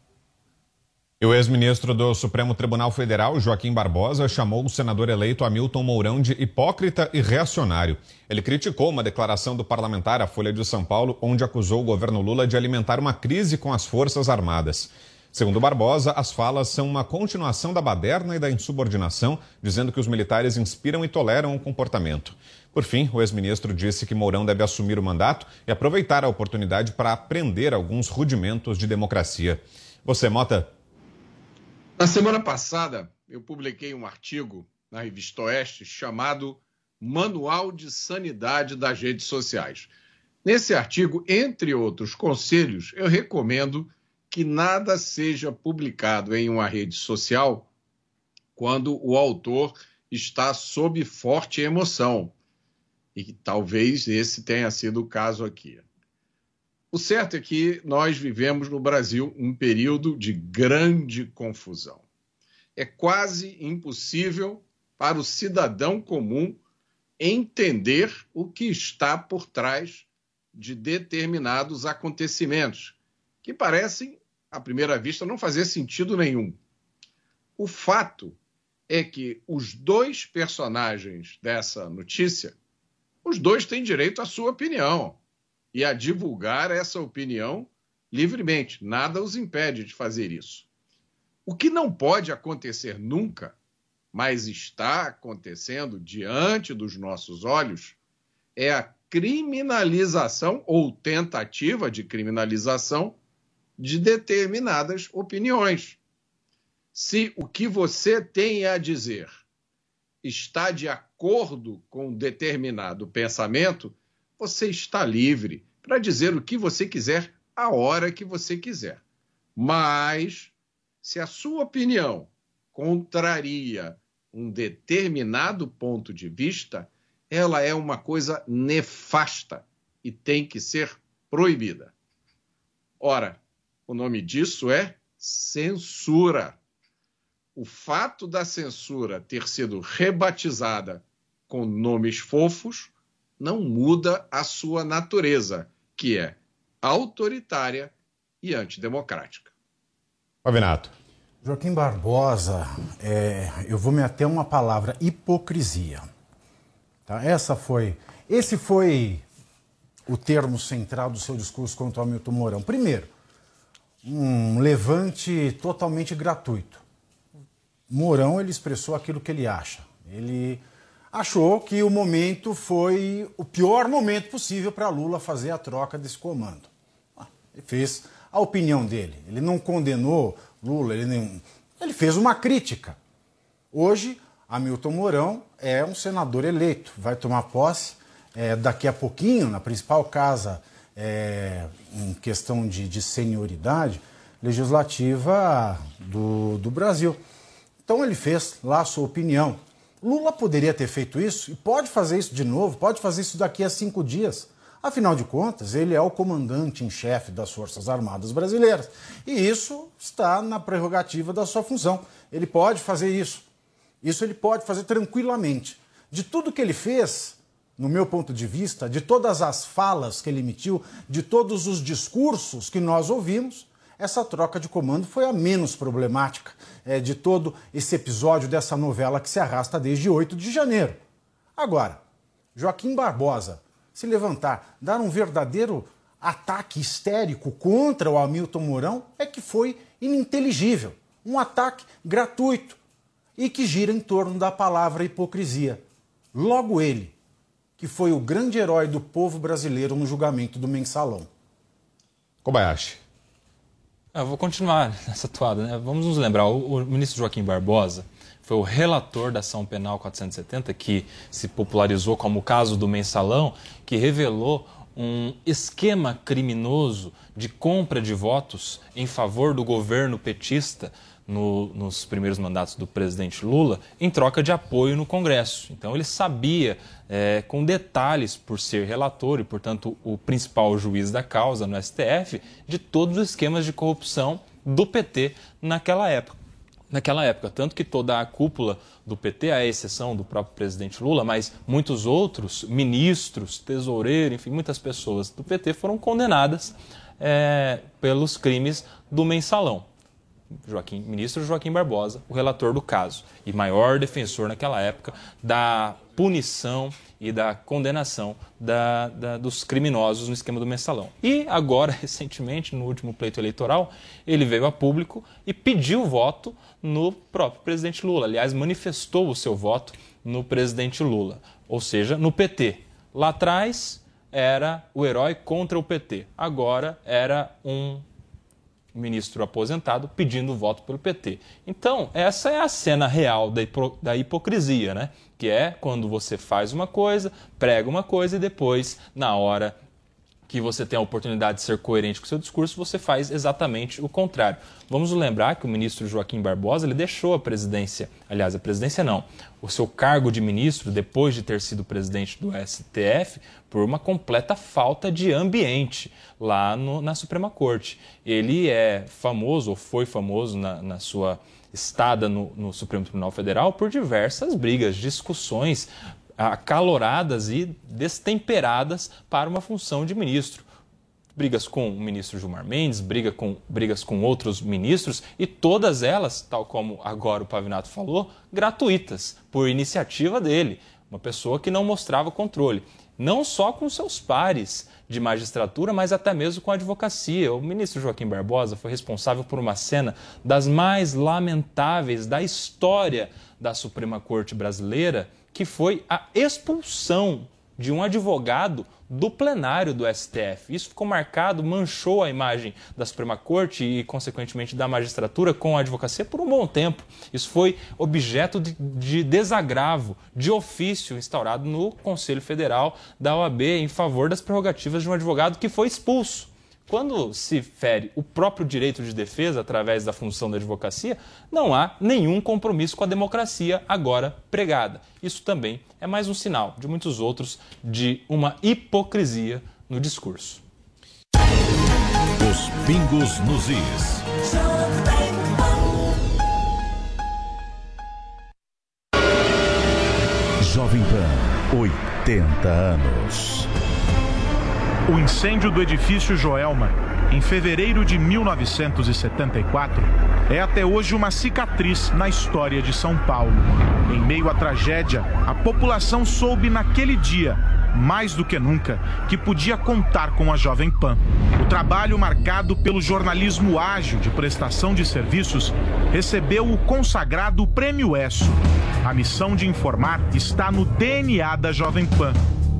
E o ex-ministro do Supremo Tribunal Federal, Joaquim Barbosa, chamou o senador eleito Hamilton Mourão de hipócrita e reacionário. Ele criticou uma declaração do parlamentar à Folha de São Paulo, onde acusou o governo Lula de alimentar uma crise com as Forças Armadas. Segundo Barbosa, as falas são uma continuação da baderna e da insubordinação, dizendo que os militares inspiram e toleram o comportamento. Por fim, o ex-ministro disse que Mourão deve assumir o mandato e aproveitar a oportunidade para aprender alguns rudimentos de democracia. Você, Mota? Na semana passada, eu publiquei um artigo na revista Oeste chamado Manual de Sanidade das Redes Sociais. Nesse artigo, entre outros conselhos, eu recomendo que nada seja publicado em uma rede social quando o autor está sob forte emoção. E talvez esse tenha sido o caso aqui. O certo é que nós vivemos no Brasil um período de grande confusão. É quase impossível para o cidadão comum entender o que está por trás de determinados acontecimentos, que parecem, à primeira vista, não fazer sentido nenhum. O fato é que os dois personagens dessa notícia, os dois têm direito à sua opinião e a divulgar essa opinião livremente. Nada os impede de fazer isso. O que não pode acontecer nunca, mas está acontecendo diante dos nossos olhos, é a criminalização ou tentativa de criminalização de determinadas opiniões. Se o que você tem a dizer está de acordo com determinado pensamento, você está livre para dizer o que você quiser a hora que você quiser. Mas, se a sua opinião contraria um determinado ponto de vista, ela é uma coisa nefasta e tem que ser proibida. Ora, o nome disso é censura. O fato da censura ter sido rebatizada com nomes fofos não muda a sua natureza, que é autoritária e antidemocrática. Pavinato. Joaquim Barbosa, é, eu vou me ater a uma palavra, hipocrisia. Tá? Essa foi, esse foi o termo central do seu discurso contra o Hamilton Mourão. Primeiro, um levante totalmente gratuito. Mourão ele expressou aquilo que ele acha. Ele achou que o momento foi o pior momento possível para Lula fazer a troca desse comando. Ah, ele fez a opinião dele. Ele não condenou Lula, ele, ele fez uma crítica. Hoje, Hamilton Mourão é um senador eleito, vai tomar posse é, daqui a pouquinho, na principal casa é, em questão de, de senioridade legislativa do, do Brasil. Então ele fez lá a sua opinião. Lula poderia ter feito isso e pode fazer isso de novo, pode fazer isso daqui a cinco dias. Afinal de contas, ele é o comandante em chefe das Forças Armadas Brasileiras. E isso está na prerrogativa da sua função. Ele pode fazer isso. Isso ele pode fazer tranquilamente. De tudo que ele fez, no meu ponto de vista, de todas as falas que ele emitiu, de todos os discursos que nós ouvimos, essa troca de comando foi a menos problemática é, de todo esse episódio dessa novela que se arrasta desde 8 de janeiro. Agora, Joaquim Barbosa se levantar, dar um verdadeiro ataque histérico contra o Hamilton Mourão é que foi ininteligível. Um ataque gratuito e que gira em torno da palavra hipocrisia. Logo ele, que foi o grande herói do povo brasileiro no julgamento do mensalão. Kobayashi. Ah, eu vou continuar nessa toada. Né? Vamos nos lembrar, o, o, ministro Joaquim Barbosa foi o relator da ação penal 470, que se popularizou como o caso do mensalão, que revelou um esquema criminoso de compra de votos em favor do governo petista no, nos primeiros mandatos do presidente Lula em troca de apoio no Congresso. Então ele sabia é, com detalhes, por ser relator e, portanto, o principal juiz da causa no STF, de todos os esquemas de corrupção do PT naquela época. Naquela época, tanto que toda a cúpula do PT, à exceção do próprio presidente Lula, mas muitos outros ministros, tesoureiros, enfim, muitas pessoas do PT foram condenadas é, pelos crimes do mensalão Joaquim, ministro Joaquim Barbosa, o relator do caso e maior defensor naquela época da punição e da condenação da, da, dos criminosos no esquema do mensalão. E agora, recentemente, no último pleito eleitoral, ele veio a público e pediu voto no próprio presidente Lula. Aliás, manifestou o seu voto no presidente Lula, ou seja, no PT. Lá atrás era o herói contra o PT, agora era um ministro aposentado pedindo voto pelo PT. Então, essa é a cena real da, hipo da hipocrisia, né? Que é quando você faz uma coisa, prega uma coisa e depois, na hora que você tem a oportunidade de ser coerente com o seu discurso, você faz exatamente o contrário. Vamos lembrar que o ministro Joaquim Barbosa ele deixou a presidência, aliás, a presidência não, o seu cargo de ministro, depois de ter sido presidente do STF, por uma completa falta de ambiente lá no, na Suprema Corte. Ele é famoso, ou foi famoso na, na sua estada no, no Supremo Tribunal Federal por diversas brigas, discussões acaloradas e destemperadas para uma função de ministro. Brigas com o ministro Gilmar Mendes, briga com, brigas com outros ministros e todas elas, tal como agora o Pavinato falou, gratuitas, por iniciativa dele, uma pessoa que não mostrava controle. Não só com seus pares de magistratura, mas até mesmo com a advocacia. O ministro Joaquim Barbosa foi responsável por uma cena das mais lamentáveis da história da Suprema Corte brasileira que foi a expulsão de um advogado do plenário do STF. Isso ficou marcado, manchou a imagem da Suprema Corte e, consequentemente, da magistratura com a advocacia por um bom tempo. Isso foi objeto de, de desagravo, de ofício instaurado no Conselho Federal da OAB em favor das prerrogativas de um advogado que foi expulso. Quando se fere o próprio direito de defesa através da função da advocacia, não há nenhum compromisso com a democracia agora pregada. Isso também é mais um sinal de muitos outros de uma hipocrisia no discurso. Os pingos nos is. Jovem Pan, 80 anos. O incêndio do edifício Joelma, em fevereiro de 1974, é até hoje uma cicatriz na história de São Paulo. Em meio à tragédia, a população soube naquele dia, mais do que nunca, que podia contar com a Jovem Pan. O trabalho marcado pelo jornalismo ágil de prestação de serviços recebeu o consagrado Prêmio ESSO. A missão de informar está no DNA da Jovem Pan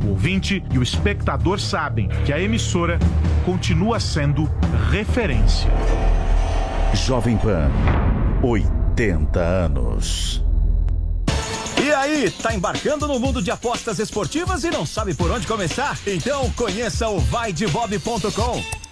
o ouvinte e o espectador sabem que a emissora continua sendo referência. Jovem Pan, 80 anos. E aí, tá embarcando no mundo de apostas esportivas e não sabe por onde começar? Então conheça o vaidebob.com.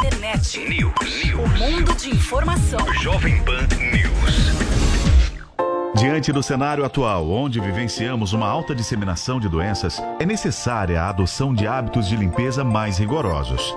internet. News. O mundo de informação. Jovem Pan News. Diante do cenário atual, onde vivenciamos uma alta disseminação de doenças, é necessária a adoção de hábitos de limpeza mais rigorosos.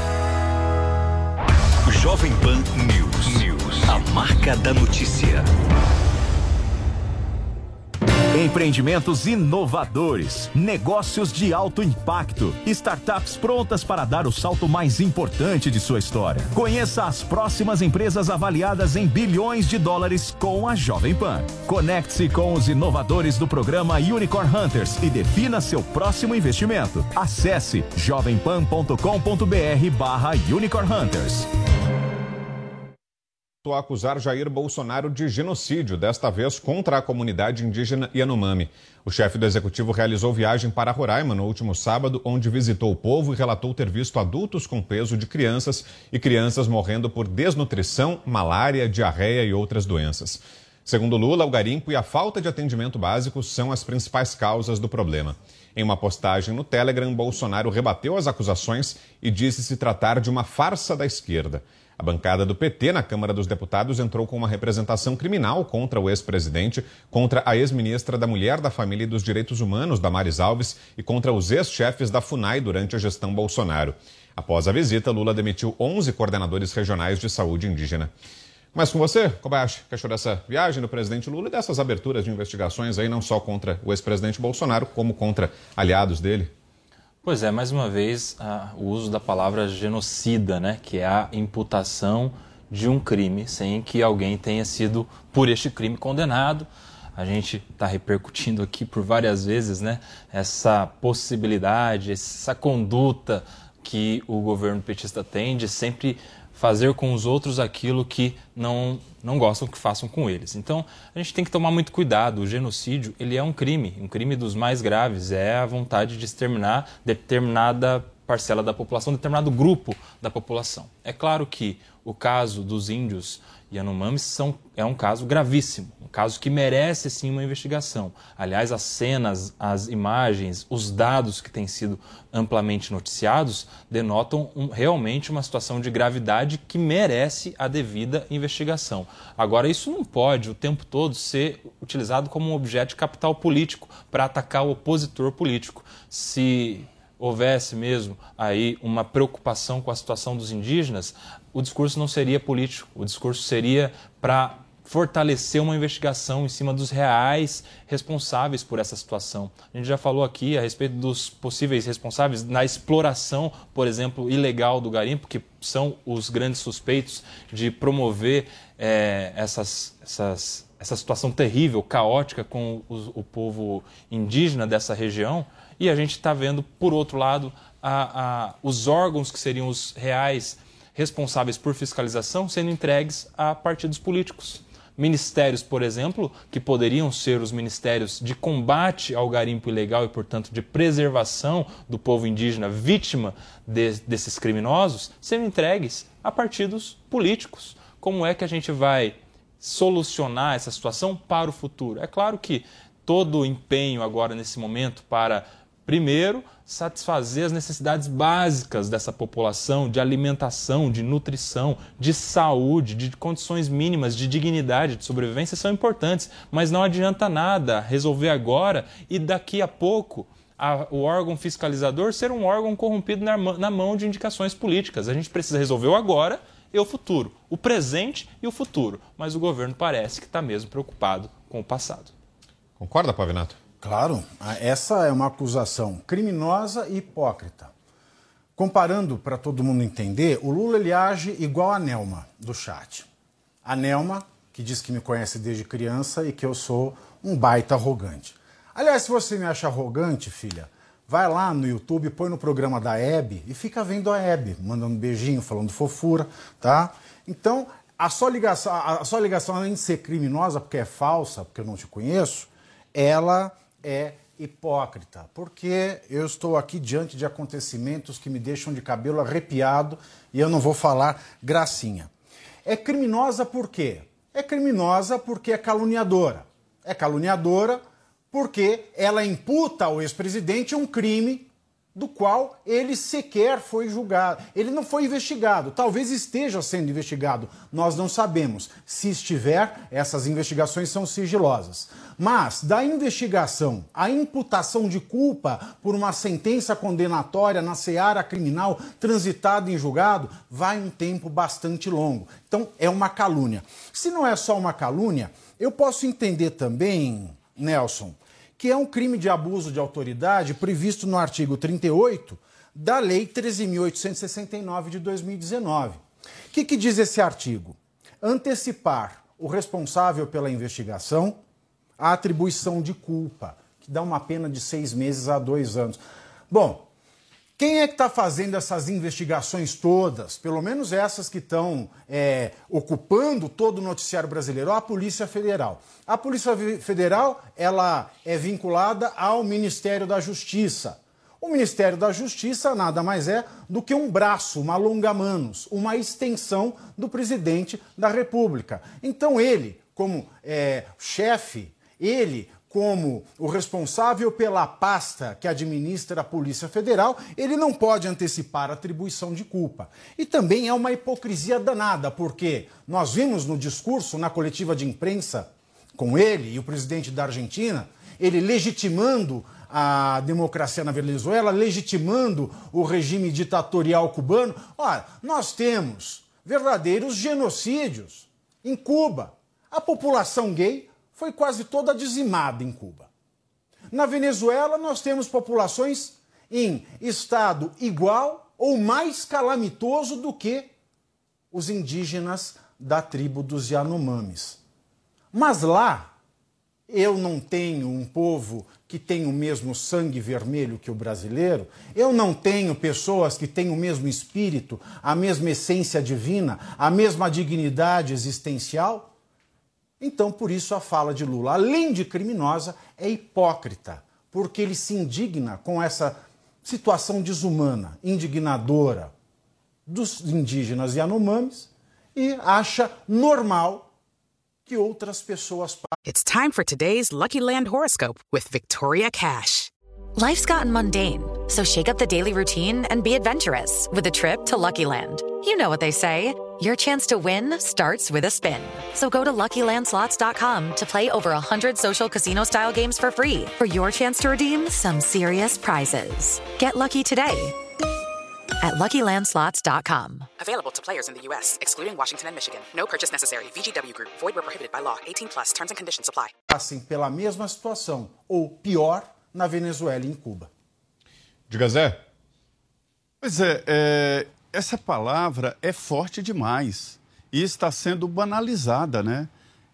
Jovem Pan News. News. A marca da notícia. Empreendimentos inovadores, negócios de alto impacto, startups prontas para dar o salto mais importante de sua história. Conheça as próximas empresas avaliadas em bilhões de dólares com a Jovem Pan. Conecte-se com os inovadores do programa Unicorn Hunters e defina seu próximo investimento. Acesse jovempan.com.br/barra Unicorn Hunters a acusar Jair Bolsonaro de genocídio, desta vez contra a comunidade indígena Yanomami. O chefe do executivo realizou viagem para Roraima no último sábado, onde visitou o povo e relatou ter visto adultos com peso de crianças e crianças morrendo por desnutrição, malária, diarreia e outras doenças. Segundo Lula, o garimpo e a falta de atendimento básico são as principais causas do problema. Em uma postagem no Telegram, Bolsonaro rebateu as acusações e disse se tratar de uma farsa da esquerda. A bancada do PT na Câmara dos Deputados entrou com uma representação criminal contra o ex-presidente, contra a ex-ministra da Mulher, da Família e dos Direitos Humanos, Damares Alves, e contra os ex-chefes da FUNAI durante a gestão Bolsonaro. Após a visita, Lula demitiu 11 coordenadores regionais de saúde indígena. Mas com você, Kobayashi, que achou dessa viagem do presidente Lula e dessas aberturas de investigações aí, não só contra o ex-presidente Bolsonaro, como contra aliados dele? Pois é, mais uma vez, o uso da palavra genocida, né, que é a imputação de um crime sem que alguém tenha sido por este crime condenado. A gente está repercutindo aqui por várias vezes né, essa possibilidade, essa conduta que o governo petista tem de sempre fazer com os outros aquilo que não, não gostam que façam com eles. Então, a gente tem que tomar muito cuidado. O genocídio, ele é um crime, um crime dos mais graves, é a vontade de exterminar determinada parcela da população, determinado grupo da população. É claro que o caso dos índios Yanomamis são, é um caso gravíssimo, um caso que merece sim uma investigação. Aliás, as cenas, as imagens, os dados que têm sido amplamente noticiados denotam um, realmente uma situação de gravidade que merece a devida investigação. Agora, isso não pode o tempo todo ser utilizado como um objeto de capital político para atacar o opositor político. Se houvesse mesmo aí uma preocupação com a situação dos indígenas, o discurso não seria político, o discurso seria para fortalecer uma investigação em cima dos reais responsáveis por essa situação. A gente já falou aqui a respeito dos possíveis responsáveis na exploração, por exemplo, ilegal do garimpo, que são os grandes suspeitos de promover é, essas, essas, essa situação terrível, caótica com o, o povo indígena dessa região. E a gente está vendo, por outro lado, a, a, os órgãos que seriam os reais responsáveis por fiscalização sendo entregues a partidos políticos. Ministérios, por exemplo, que poderiam ser os ministérios de combate ao garimpo ilegal e, portanto, de preservação do povo indígena vítima de, desses criminosos, sendo entregues a partidos políticos. Como é que a gente vai solucionar essa situação para o futuro? É claro que todo o empenho agora, nesse momento, para Primeiro, satisfazer as necessidades básicas dessa população de alimentação, de nutrição, de saúde, de condições mínimas de dignidade, de sobrevivência são importantes, mas não adianta nada resolver agora e daqui a pouco a, o órgão fiscalizador ser um órgão corrompido na, na mão de indicações políticas. A gente precisa resolver o agora e o futuro, o presente e o futuro, mas o governo parece que está mesmo preocupado com o passado. Concorda, Pavinato? Claro, essa é uma acusação criminosa e hipócrita. Comparando para todo mundo entender, o Lula ele age igual a Nelma do chat. A Nelma, que diz que me conhece desde criança e que eu sou um baita arrogante. Aliás, se você me acha arrogante, filha, vai lá no YouTube, põe no programa da Hebe e fica vendo a Hebe, mandando beijinho, falando fofura, tá? Então, a sua ligação, a sua ligação além de ser criminosa, porque é falsa, porque eu não te conheço, ela é hipócrita, porque eu estou aqui diante de acontecimentos que me deixam de cabelo arrepiado e eu não vou falar gracinha. É criminosa por quê? É criminosa porque é caluniadora. É caluniadora porque ela imputa ao ex-presidente um crime do qual ele sequer foi julgado. Ele não foi investigado, talvez esteja sendo investigado, nós não sabemos. Se estiver, essas investigações são sigilosas. Mas da investigação à imputação de culpa por uma sentença condenatória na seara criminal transitada em julgado, vai um tempo bastante longo. Então é uma calúnia. Se não é só uma calúnia, eu posso entender também Nelson, que é um crime de abuso de autoridade previsto no artigo 38 da Lei 13.869 de 2019. O que, que diz esse artigo? Antecipar o responsável pela investigação a atribuição de culpa, que dá uma pena de seis meses a dois anos. Bom, quem é que está fazendo essas investigações todas? Pelo menos essas que estão é, ocupando todo o noticiário brasileiro, a Polícia Federal. A Polícia Federal ela é vinculada ao Ministério da Justiça. O Ministério da Justiça nada mais é do que um braço, uma longa-manos, uma extensão do presidente da República. Então ele, como é, chefe, ele, como o responsável pela pasta que administra a Polícia Federal, ele não pode antecipar atribuição de culpa. E também é uma hipocrisia danada, porque nós vimos no discurso, na coletiva de imprensa, com ele e o presidente da Argentina, ele legitimando a democracia na Venezuela, legitimando o regime ditatorial cubano. Olha, nós temos verdadeiros genocídios em Cuba. A população gay foi quase toda dizimada em Cuba. Na Venezuela, nós temos populações em estado igual ou mais calamitoso do que os indígenas da tribo dos Yanomamis. Mas lá, eu não tenho um povo que tem o mesmo sangue vermelho que o brasileiro, eu não tenho pessoas que têm o mesmo espírito, a mesma essência divina, a mesma dignidade existencial. Então, por isso, a fala de Lula, além de criminosa, é hipócrita, porque ele se indigna com essa situação desumana, indignadora dos indígenas Yanomamis e acha normal que outras pessoas. It's time for today's Lucky Land horoscope with Victoria Cash. Life's gotten mundane, so shake up the daily routine and be adventurous with a trip to Lucky Land. You know what they say. Your chance to win starts with a spin. So go to LuckyLandSlots.com to play over 100 social casino-style games for free for your chance to redeem some serious prizes. Get lucky today at LuckyLandSlots.com. Available to players in the U.S., excluding Washington and Michigan. No purchase necessary. VGW Group. Void where prohibited by law. 18 plus. Terms and conditions apply. Assim, pela mesma situação, ou pior, na Venezuela e em Cuba. Diga, Zé. Pois é, é essa palavra é forte demais e está sendo banalizada, né?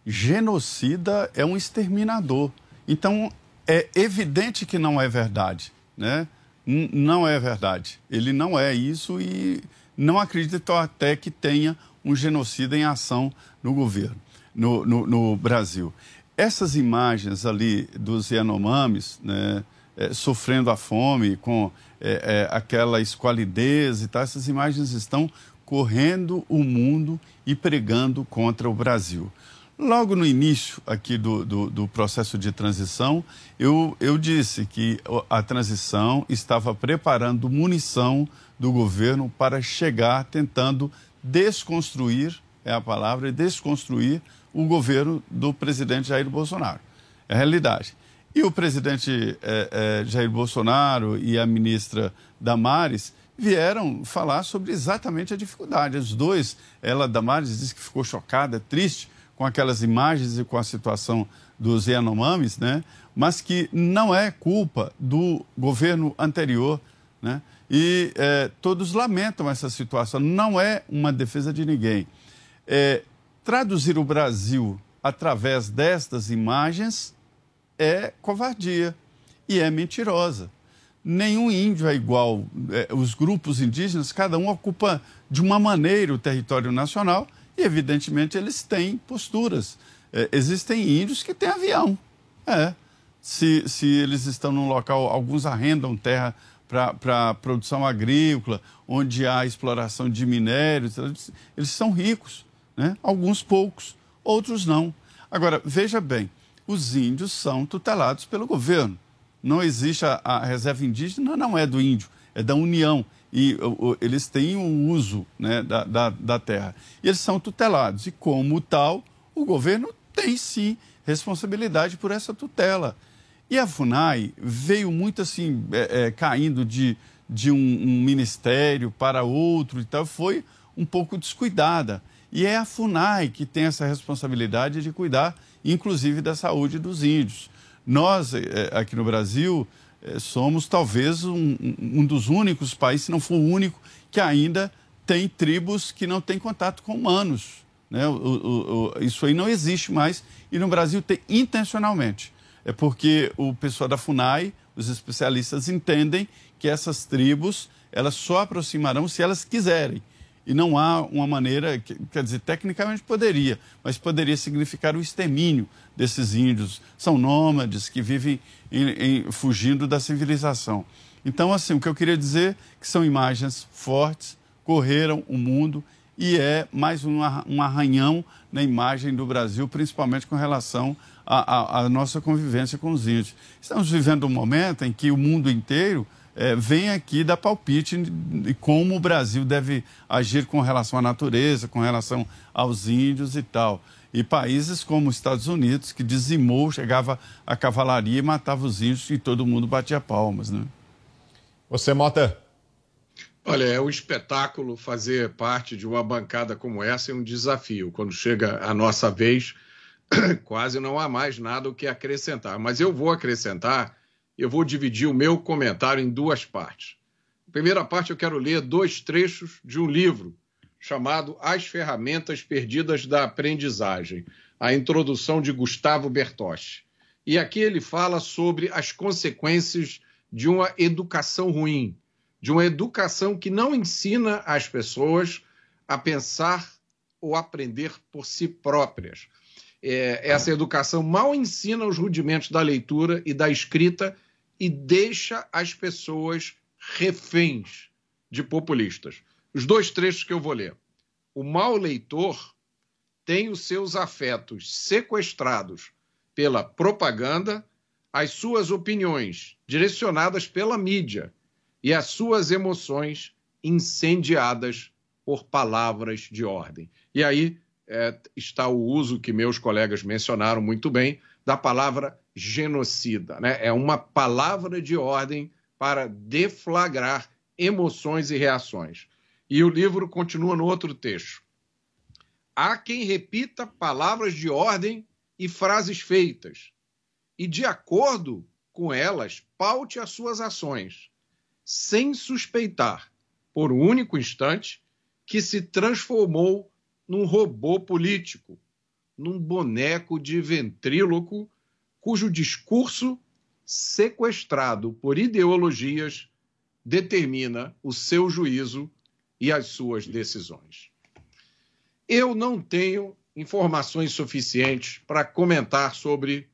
Genocida é um exterminador. Então, é evidente que não é verdade, né? Não é verdade. Ele não é isso e não acredito até que tenha um genocida em ação no governo, no, no, no Brasil. Essas imagens ali dos Yanomamis, né, é, sofrendo a fome, com é, é, aquela esqualidez e tal. Essas imagens estão correndo o mundo e pregando contra o Brasil. Logo no início aqui do, do, do, processo de transição, eu, eu disse que a transição estava preparando munição do governo para chegar tentando desconstruir, é a palavra, desconstruir o governo do presidente Jair Bolsonaro. É a realidade. E o presidente é, é, Jair Bolsonaro e a ministra Damares vieram falar sobre exatamente a dificuldade. Os dois, ela, Damares, disse que ficou chocada, triste com aquelas imagens e com a situação dos Yanomamis, né? mas que não é culpa do governo anterior. Né? E é, todos lamentam essa situação. Não é uma defesa de ninguém. Traduzir o Brasil através destas imagens é covardia e é mentirosa. Nenhum índio é igual. É, os grupos indígenas, cada um ocupa de uma maneira o território nacional e, evidentemente, eles têm posturas. É, existem índios que têm avião. É. Se, se eles estão num local, alguns arrendam terra para produção agrícola, onde há exploração de minérios, eles, eles são ricos, né? alguns poucos, outros não. Agora, veja bem, os índios são tutelados pelo governo. Não existe a, a reserva indígena, não é do índio, é da União. E o, o, eles têm um uso né, da, da, da terra. E eles são tutelados. E, como tal, o governo tem sim responsabilidade por essa tutela. E a FUNAI veio muito assim, é, é, caindo de, de um, um, ministério para outro e tal, foi um pouco descuidada. E é a FUNAI que tem essa responsabilidade de cuidar inclusive da saúde dos índios. Nós, aqui no Brasil, somos talvez um, um dos únicos países, se não for o único, que ainda tem tribos que não têm contato com humanos. Né? O, o, o, isso aí não existe mais e no Brasil tem intencionalmente. É porque o pessoal da FUNAI, os especialistas, entendem que essas tribos elas só aproximarão se elas quiserem. E não há uma maneira, quer dizer, tecnicamente poderia, mas poderia significar o extermínio desses índios. São nômades que vivem em, em, fugindo da civilização. Então, assim, o que eu queria dizer é que são imagens fortes, correram o mundo e é mais um, um arranhão na imagem do Brasil, principalmente com relação à nossa convivência com os índios. Estamos vivendo um momento em que o mundo inteiro é, vem aqui dar palpite de como o Brasil deve agir com relação à natureza, com relação aos índios e tal. E países como os Estados Unidos, que dizimou, chegava a cavalaria e matava os índios e todo mundo batia palmas. Né? Você, Mota? Olha, é um espetáculo fazer parte de uma bancada como essa, é um desafio. Quando chega a nossa vez, quase não há mais nada o que acrescentar. Mas eu vou acrescentar eu vou dividir o meu comentário em duas partes. Na primeira parte, eu quero ler dois trechos de um livro chamado As Ferramentas Perdidas da Aprendizagem, a introdução de Gustavo Bertotti. E aqui ele fala sobre as consequências de uma educação ruim, de uma educação que não ensina as pessoas a pensar ou aprender por si próprias. É, essa educação mal ensina os rudimentos da leitura e da escrita e deixa as pessoas reféns de populistas. Os dois trechos que eu vou ler. O mau leitor tem os seus afetos sequestrados pela propaganda, as suas opiniões direcionadas pela mídia e as suas emoções incendiadas por palavras de ordem. E aí é, está o uso que meus colegas mencionaram muito bem da palavra genocida. Né? É uma palavra de ordem para deflagrar emoções e reações. E o livro continua no outro texto. Há quem repita palavras de ordem e frases feitas, e de acordo com elas, paute as suas ações, sem suspeitar, por um único instante, que se transformou num robô político num boneco de ventríloco cujo discurso, sequestrado por ideologias, determina o seu juízo e as suas decisões. Eu não tenho informações suficientes para comentar sobre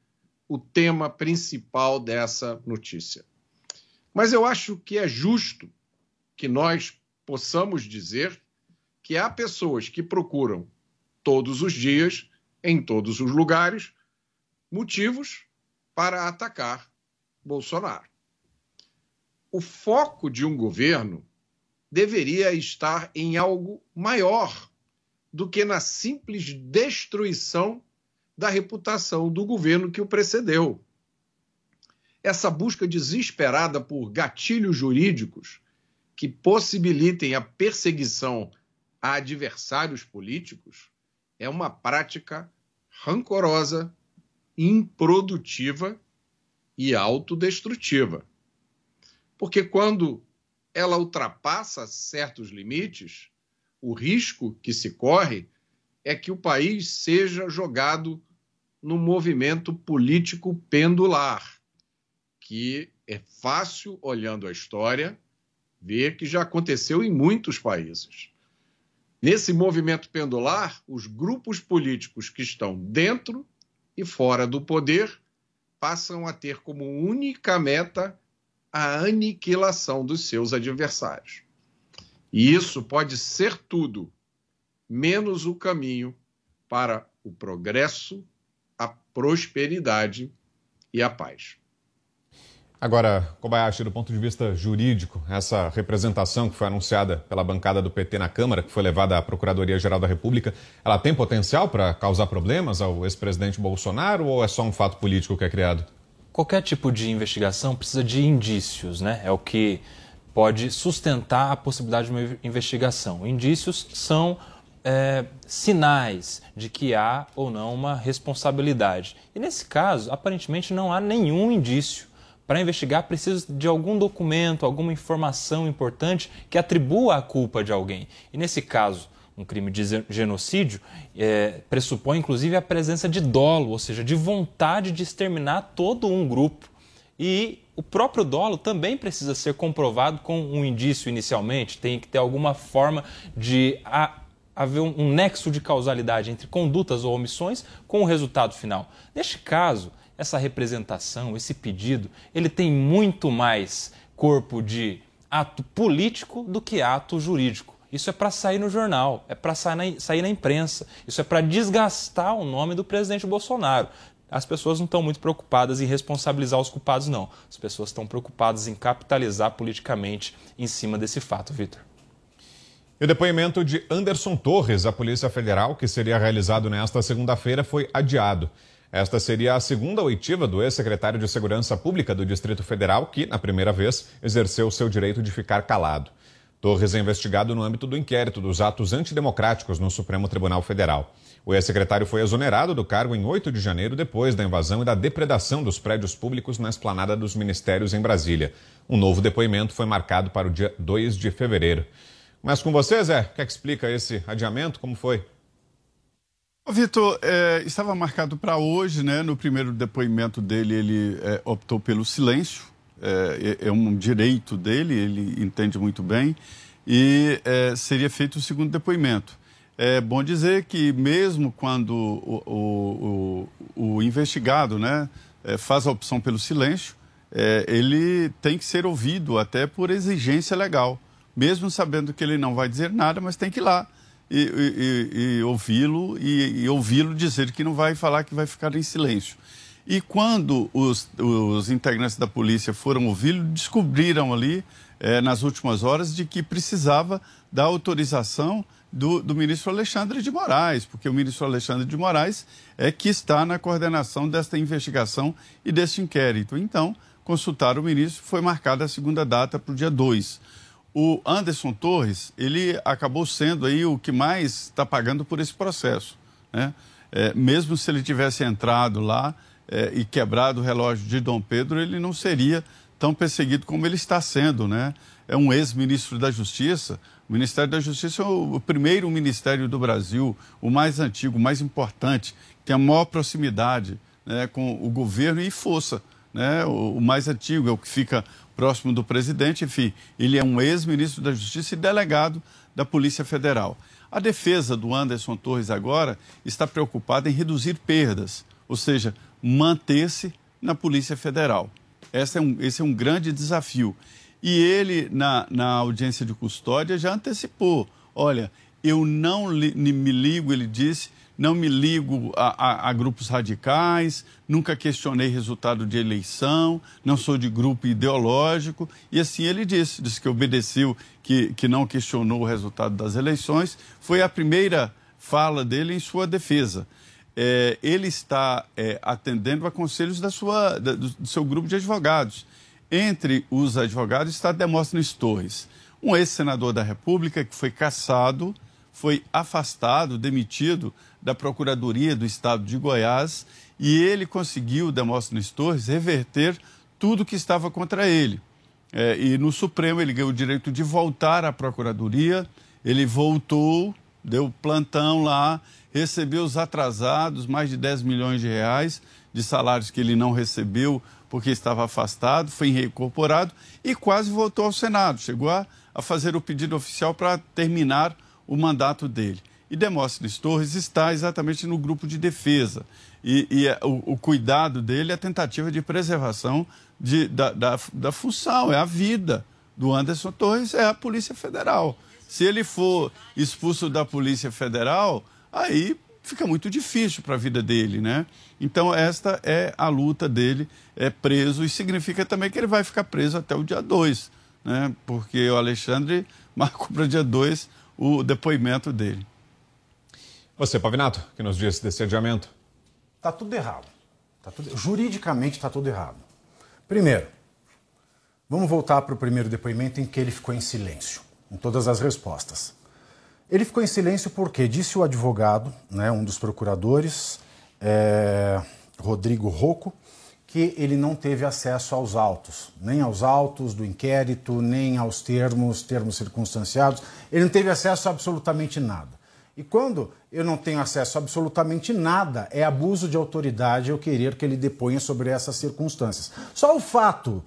o tema principal dessa notícia. Mas eu acho que é justo que nós possamos dizer que há pessoas que procuram todos os dias em todos os lugares motivos para atacar Bolsonaro. O foco de um governo deveria estar em algo maior do que na simples destruição da reputação do governo que o precedeu. Essa busca desesperada por gatilhos jurídicos que possibilitem a perseguição a adversários políticos é uma prática rancorosa, improdutiva e autodestrutiva. Porque quando ela ultrapassa certos limites, o risco que se corre é que o país seja jogado num movimento político pendular, que é fácil, olhando a história, ver que já aconteceu em muitos países. Nesse movimento pendular, os grupos políticos que estão dentro e fora do poder passam a ter como única meta a aniquilação dos seus adversários. E isso pode ser tudo, menos o caminho para o progresso, a prosperidade e a paz. Agora, Kobayashi, do ponto de vista jurídico, essa representação que foi anunciada pela bancada do PT na Câmara, que foi levada à Procuradoria-Geral da República, ela tem potencial para causar problemas ao ex-presidente Bolsonaro ou é só um fato político que é criado? Qualquer tipo de investigação precisa de indícios, né? É o que pode sustentar a possibilidade de uma investigação. Indícios são é, sinais de que há ou não uma responsabilidade. E nesse caso, aparentemente não há nenhum indício. Para investigar, precisa de algum documento, alguma informação importante que atribua a culpa de alguém. E nesse caso, um crime de genocídio é, pressupõe inclusive a presença de dolo, ou seja, de vontade de exterminar todo um grupo. E o próprio dolo também precisa ser comprovado com um indício inicialmente, tem que ter alguma forma de haver um, um nexo de causalidade entre condutas ou omissões com o resultado final. Neste caso, essa representação, esse pedido, ele tem muito mais corpo de ato político do que ato jurídico. Isso é para sair no jornal, é para sair, na imprensa, isso é para desgastar o nome do presidente Bolsonaro. As pessoas não estão muito preocupadas em responsabilizar os culpados, não. As pessoas estão preocupadas em capitalizar politicamente em cima desse fato, Vitor. E o depoimento de Anderson Torres à Polícia Federal, que seria realizado nesta segunda-feira, foi adiado. Esta seria a segunda oitiva do ex-secretário de Segurança Pública do Distrito Federal, que, na primeira vez, exerceu seu direito de ficar calado. Torres é investigado no âmbito do inquérito dos atos antidemocráticos no Supremo Tribunal Federal. O ex-secretário foi exonerado do cargo em 8 de janeiro, depois da invasão e da depredação dos prédios públicos na esplanada dos ministérios em Brasília. Um novo depoimento foi marcado para o dia 2 de fevereiro. Começo com você, Zé. O é que explica esse adiamento? Como foi? Vitor, é, estava marcado para hoje, né? No primeiro depoimento dele, ele é, optou pelo silêncio. É, é, é, um direito dele, ele entende muito bem. E é, seria feito o segundo depoimento. É bom dizer que mesmo quando o, o, o, investigado né, é, faz a opção pelo silêncio, ele tem que ser ouvido até por exigência legal, mesmo sabendo que ele não vai dizer nada, mas tem que ir lá e, ouvi-lo e, ouvi-lo dizer que não vai falar, que vai ficar em silêncio. E quando os, os integrantes da polícia foram ouvi-lo, descobriram ali, é, nas últimas horas, de que precisava da autorização do, do, ministro Alexandre de Moraes, porque o ministro Alexandre de Moraes é que está na coordenação desta investigação e deste inquérito. Então, consultar o ministro foi marcada a segunda data para o dia 2. O Anderson Torres, ele acabou sendo aí o que mais está pagando por esse processo. Né? É, mesmo se ele tivesse entrado lá é, e quebrado o relógio de Dom Pedro, ele não seria tão perseguido como ele está sendo, né? É um ex-ministro da Justiça, o Ministério da Justiça é o primeiro ministério do Brasil, o mais antigo, o mais importante, tem a maior proximidade né, com o governo e força. Né? O, o, mais antigo é o que fica próximo do presidente. Enfim, ele é um ex-ministro da Justiça e delegado da Polícia Federal. A defesa do Anderson Torres agora está preocupada em reduzir perdas, ou seja, manter-se na Polícia Federal. Esse é um, esse é um grande desafio. E ele, na, na audiência de custódia, já antecipou: olha, eu não li, me ligo, ele disse, não me ligo a, a, a, grupos radicais, nunca questionei resultado de eleição, não sou de grupo ideológico. E assim ele disse: disse que obedeceu, que, que não questionou o resultado das eleições. Foi a primeira fala dele em sua defesa. É, ele está é, atendendo a conselhos da sua, da, do, do seu grupo de advogados entre os advogados está Demóstenes Torres, um ex-senador da República que foi cassado, foi afastado, demitido da Procuradoria do Estado de Goiás e ele conseguiu, Demóstenes Torres, reverter tudo que estava contra ele. É, e no Supremo ele ganhou o direito de voltar à Procuradoria, ele voltou, deu plantão lá, recebeu os atrasados, mais de 10 milhões de reais de salários que ele não recebeu porque estava afastado, foi reincorporado e quase voltou ao Senado. Chegou a, a fazer o pedido oficial para terminar o mandato dele. E Demóstenes Torres está exatamente no grupo de defesa. E, e é, o, o, cuidado dele é a tentativa de preservação de, da, da, da função, é a vida do Anderson Torres, é a Polícia Federal. Se ele for expulso da Polícia Federal, aí fica muito difícil para a vida dele, né? Então esta é a luta dele, é preso, e significa também que ele vai ficar preso até o dia 2, né? Porque o Alexandre marcou para o dia 2 o depoimento dele. Você, Pavinato, que nos diz desse adiamento? Está tudo errado. Tá tudo... Juridicamente está tudo errado. Primeiro, vamos voltar para o primeiro depoimento em que ele ficou em silêncio, com todas as respostas. Ele ficou em silêncio porque disse o advogado, né, um dos procuradores, é, Rodrigo Rocco, que ele não teve acesso aos autos, nem aos autos do inquérito, nem aos termos, termos circunstanciados. Ele não teve acesso a absolutamente nada. E quando eu não tenho acesso a absolutamente nada, é abuso de autoridade eu querer que ele deponha sobre essas circunstâncias. Só o fato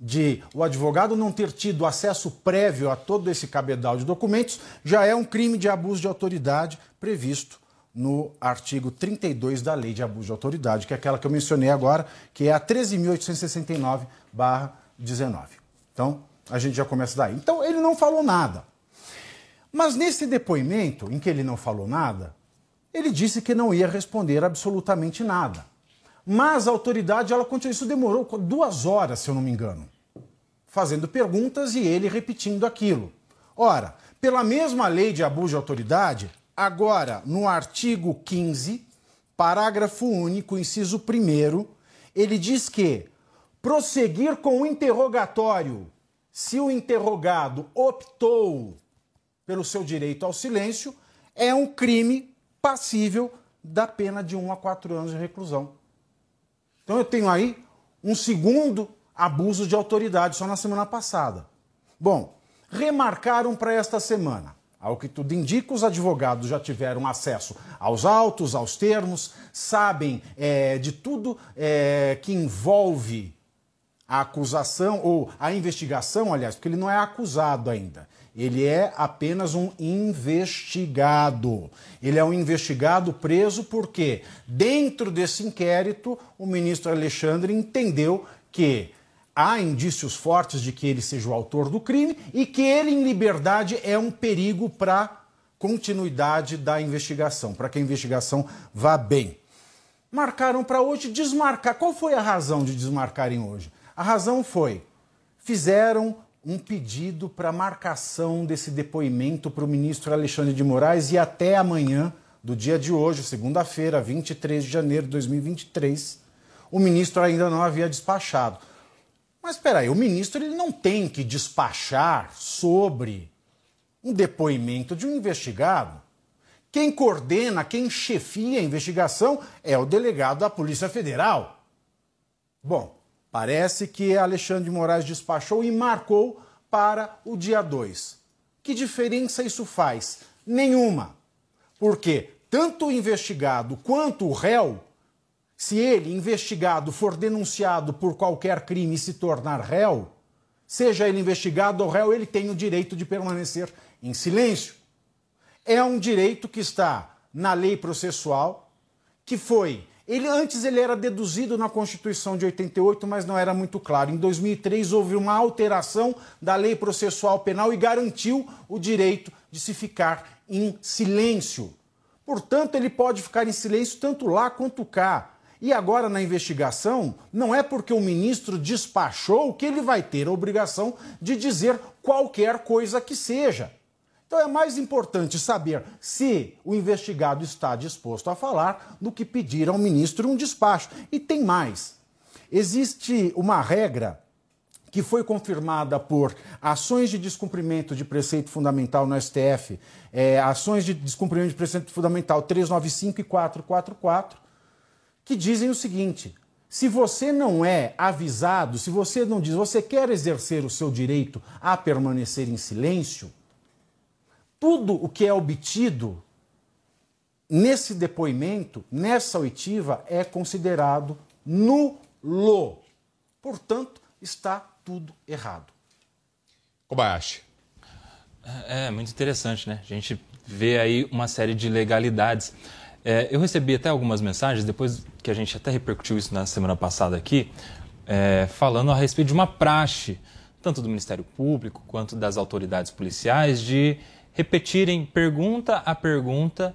de o advogado não ter tido acesso prévio a todo esse cabedal de documentos já é um crime de abuso de autoridade previsto no artigo 32 da Lei de Abuso de Autoridade, que é aquela que eu mencionei agora, que é a 13.869-19. Então, a gente já começa daí. Então, ele não falou nada. Mas nesse depoimento, em que ele não falou nada, ele disse que não ia responder absolutamente nada. Mas a autoridade, ela continuou, isso demorou duas horas, se eu não me engano, fazendo perguntas e ele repetindo aquilo. Ora, pela mesma lei de abuso de autoridade, Agora, no artigo 15, parágrafo único, inciso 1, ele diz que prosseguir com o interrogatório se o interrogado optou pelo seu direito ao silêncio é um crime passível da pena de 1 a 4 anos de reclusão. Então eu tenho aí um segundo abuso de autoridade só na semana passada. Bom, remarcaram para esta semana ao que tudo indica, os advogados já tiveram acesso aos autos, aos termos, sabem é, de tudo é, que envolve a acusação, ou a investigação, aliás, porque ele não é acusado ainda. Ele é apenas um investigado. Ele é um investigado preso porque, dentro desse inquérito, o ministro Alexandre entendeu que há indícios fortes de que ele seja o autor do crime e que ele, em liberdade, é um perigo para a continuidade da investigação, para que a investigação vá bem. Marcaram para hoje desmarcar. Qual foi a razão de desmarcarem hoje? A razão foi: fizeram um pedido para marcação desse depoimento para o ministro Alexandre de Moraes e até amanhã, do dia de hoje, segunda-feira, 23 de janeiro de 2023, o ministro ainda não havia despachado. Mas espera aí, o ministro ele não tem que despachar sobre um depoimento de um investigado. Quem coordena, quem chefia a investigação é o delegado da Polícia Federal. Bom, parece que Alexandre de Moraes despachou e marcou para o dia 2. Que diferença isso faz? Nenhuma. Porque tanto o investigado quanto o réu se ele, investigado, for denunciado por qualquer crime e se tornar réu, seja ele investigado ou réu, ele tem o direito de permanecer em silêncio. É um direito que está na lei processual, que foi. Ele antes ele era deduzido na Constituição de 88, mas não era muito claro. Em 2003 houve uma alteração da lei processual penal e garantiu o direito de se ficar em silêncio. Portanto, ele pode ficar em silêncio tanto lá quanto cá. E agora, na investigação, não é porque o ministro despachou que ele vai ter a obrigação de dizer qualquer coisa que seja. Então é mais importante saber se o investigado está disposto a falar do que pedir ao ministro um despacho. E tem mais. Existe uma regra que foi confirmada por ações de descumprimento de preceito fundamental no STF, é, ações de descumprimento de preceito fundamental 395 e 444, que dizem o seguinte: se você não é avisado, se você não diz, você quer exercer o seu direito a permanecer em silêncio, tudo o que é obtido nesse depoimento, nessa oitiva, é considerado nulo. Portanto, está tudo errado. Kobayashi. É, é muito interessante, né? A gente vê aí uma série de legalidades. É, eu recebi até algumas mensagens, depois que a gente até repercutiu isso na semana passada aqui, é, falando a respeito de uma praxe, tanto do Ministério Público quanto das autoridades policiais, de repetirem pergunta a pergunta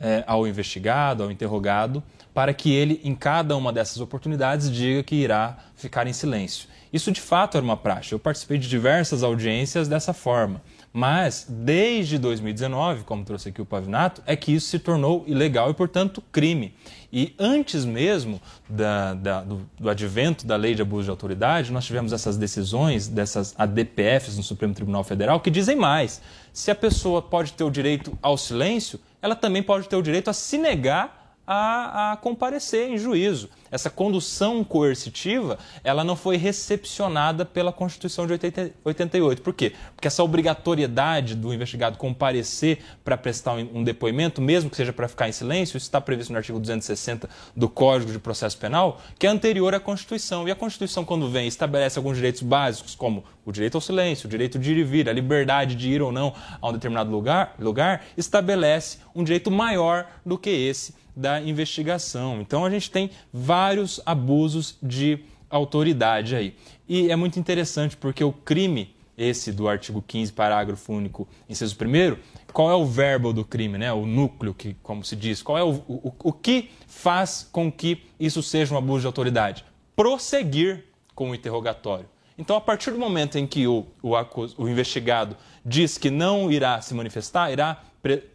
é, ao investigado, ao interrogado, para que ele, em cada uma dessas oportunidades, diga que irá ficar em silêncio. Isso de fato era uma praxe. Eu participei de diversas audiências dessa forma Mas, desde 2019, como trouxe aqui o Pavinato, é que isso se tornou ilegal e, portanto, crime. E antes mesmo da, da, do, do, advento da lei de abuso de autoridade, nós tivemos essas decisões dessas ADPFs no Supremo Tribunal Federal que dizem mais. Se a pessoa pode ter o direito ao silêncio, ela também pode ter o direito a se negar a, a, comparecer em juízo. Essa condução coercitiva, ela não foi recepcionada pela Constituição de 80, 88. Por quê? Porque essa obrigatoriedade do investigado comparecer para prestar um, depoimento, mesmo que seja para ficar em silêncio, isso está previsto no artigo 260 do Código de Processo Penal, que é anterior à Constituição. E a Constituição, quando vem, estabelece alguns direitos básicos, como o direito ao silêncio, o direito de ir e vir, a liberdade de ir ou não a um determinado lugar, lugar estabelece um direito maior do que esse da investigação. Então a gente tem vários abusos de autoridade aí. E é muito interessante porque o crime, esse do artigo 15, parágrafo único, inciso 1, qual é o verbo do crime, né? o núcleo, que, como se diz, qual é o, o, o que faz com que isso seja um abuso de autoridade? Prosseguir com o interrogatório. Então, a partir do momento em que o, o, o investigado diz que não irá se manifestar, irá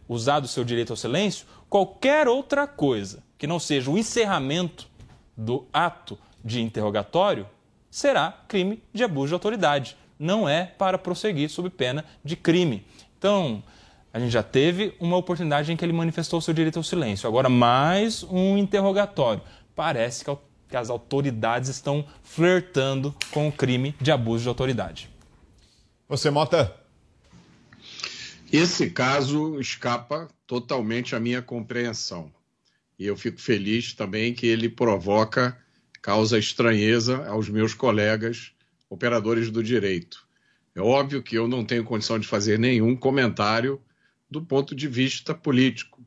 usar do seu direito ao silêncio, qualquer outra coisa que não seja o encerramento do ato de interrogatório será crime de abuso de autoridade. Não é para prosseguir sob pena de crime. Então, a gente já teve uma oportunidade em que ele manifestou seu direito ao silêncio. Agora, mais um interrogatório. Parece que as autoridades estão flertando com o crime de abuso de autoridade. Você, Mota? Esse caso escapa totalmente à minha compreensão. E eu fico feliz também que ele provoca, causa estranheza aos meus colegas operadores do direito. É óbvio que eu não tenho condição de fazer nenhum comentário do ponto de vista político,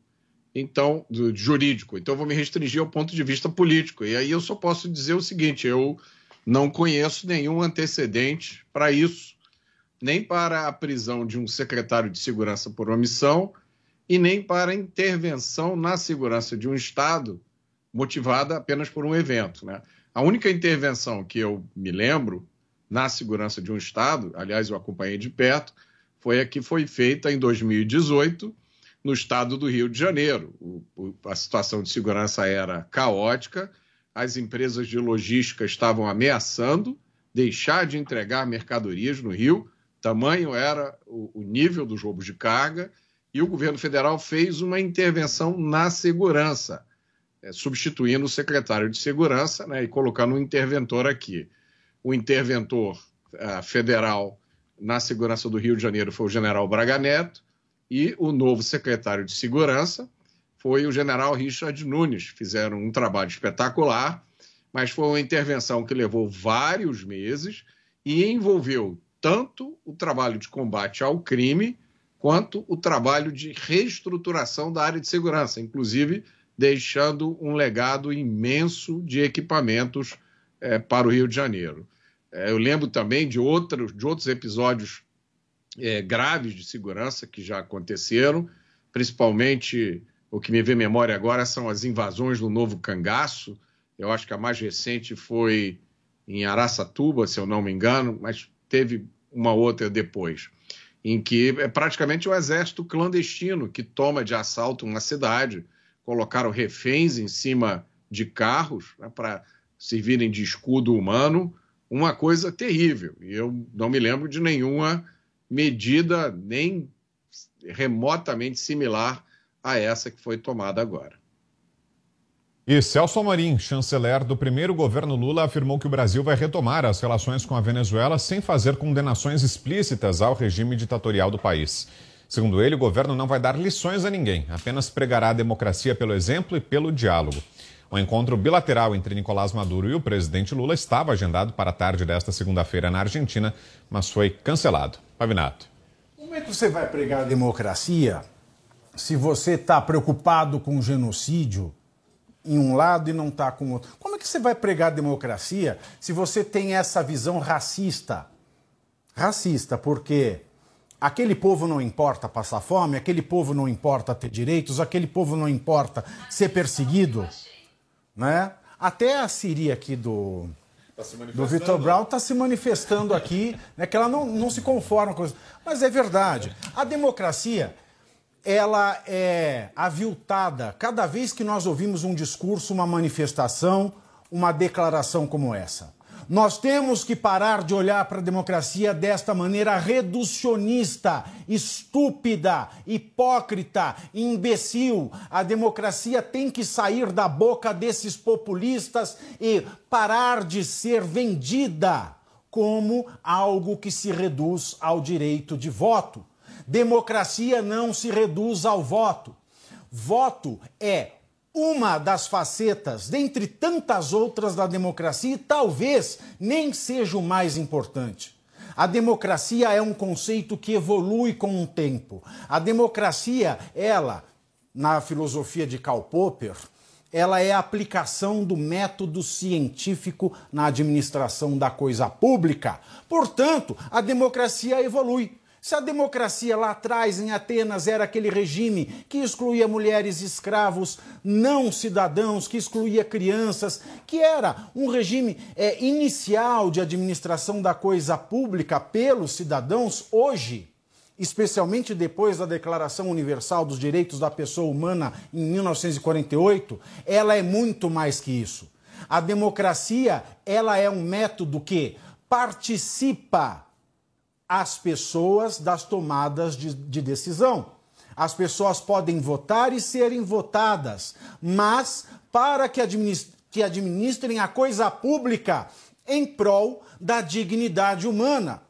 então do, jurídico. Então eu vou me restringir ao ponto de vista político. E aí eu só posso dizer o seguinte: eu não conheço nenhum antecedente para isso nem para a prisão de um secretário de segurança por omissão e nem para intervenção na segurança de um Estado motivada apenas por um evento. Né? A única intervenção que eu me lembro na segurança de um Estado, aliás, eu acompanhei de perto, foi a que foi feita em 2018 no estado do Rio de Janeiro. O, o, a situação de segurança era caótica, as empresas de logística estavam ameaçando deixar de entregar mercadorias no Rio Tamanho era o, o nível dos roubos de carga e o governo federal fez uma intervenção na segurança, é, substituindo o secretário de segurança né, e colocando um interventor aqui. O interventor uh, federal na segurança do Rio de Janeiro foi o general Braga Neto e o novo secretário de segurança foi o general Richard Nunes. Fizeram um trabalho espetacular, mas foi uma intervenção que levou vários meses e envolveu tanto o trabalho de combate ao crime quanto o trabalho de reestruturação da área de segurança, inclusive deixando um legado imenso de equipamentos é, para o Rio de Janeiro. É, eu lembro também de outros, de outros episódios é, graves de segurança que já aconteceram, principalmente o que me vem à memória agora são as invasões do Novo Cangaço. Eu acho que a mais recente foi em Araçatuba, se eu não me engano, mas teve uma outra depois, em que é praticamente um exército clandestino que toma de assalto uma cidade, colocaram reféns em cima de carros né, para servirem de escudo humano, uma coisa terrível. E eu não me lembro de nenhuma medida nem remotamente similar a essa que foi tomada agora. E Celso Amorim, chanceler do primeiro governo Lula, afirmou que o Brasil vai retomar as relações com a Venezuela sem fazer condenações explícitas ao regime ditatorial do país. Segundo ele, o governo não vai dar lições a ninguém, apenas pregará a democracia pelo exemplo e pelo diálogo. O encontro bilateral entre Nicolás Maduro e o presidente Lula estava agendado para a tarde desta segunda-feira na Argentina, mas foi cancelado. Pavinato. Como é que você vai pregar a democracia se você está preocupado com o genocídio? Em um lado e não está com o outro. Como é que você vai pregar democracia se você tem essa visão racista? Racista, porque aquele povo não importa passar fome, aquele povo não importa ter direitos, aquele povo não importa ser perseguido, né? Até a Siri aqui do, Tá do Vitor Brown está se manifestando aqui, né, que ela não, não se conforma com isso. Mas é verdade. A democracia, ela é aviltada cada vez que nós ouvimos um discurso, uma manifestação, uma declaração como essa. Nós temos que parar de olhar para a democracia desta maneira reducionista, estúpida, hipócrita, imbecil. A democracia tem que sair da boca desses populistas e parar de ser vendida como algo que se reduz ao direito de voto. Democracia não se reduz ao voto. Voto é uma das facetas, dentre tantas outras da democracia, e talvez nem seja o mais importante. A democracia é um conceito que evolui com o tempo. A democracia, ela, na filosofia de Karl Popper, ela é a aplicação do método científico na administração da coisa pública. Portanto, a democracia evolui. Se a democracia lá atrás, em Atenas, era aquele regime que excluía mulheres escravos, não cidadãos, que excluía crianças, que era um regime é, inicial de administração da coisa pública pelos cidadãos, hoje, especialmente depois da Declaração Universal dos Direitos da Pessoa Humana em 1948, ela é muito mais que isso. A democracia, ela é um método que participa as pessoas das tomadas de, de decisão. As pessoas podem votar e serem votadas, mas para que, administ que administrem a coisa pública em prol da dignidade humana.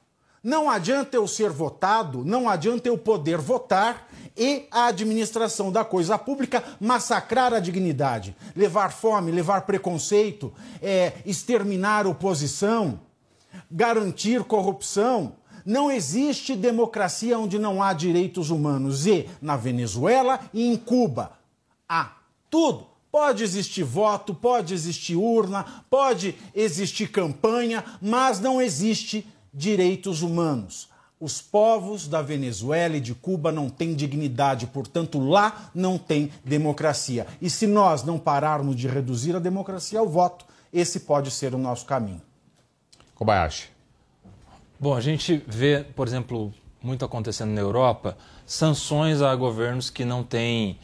Não adianta eu ser votado, não adianta eu poder votar e a administração da coisa pública massacrar a dignidade, levar fome, levar preconceito, é, exterminar oposição, garantir corrupção, não existe democracia onde não há direitos humanos. E na Venezuela e em Cuba há tudo. Pode existir voto, pode existir urna, pode existir campanha, mas não existe direitos humanos. Os povos da Venezuela e de Cuba não têm dignidade, portanto, lá não tem democracia. E se nós não pararmos de reduzir a democracia ao voto, esse pode ser o nosso caminho. Kobayashi. Bom, a gente vê, por exemplo, muito acontecendo na Europa, sanções a governos que não têm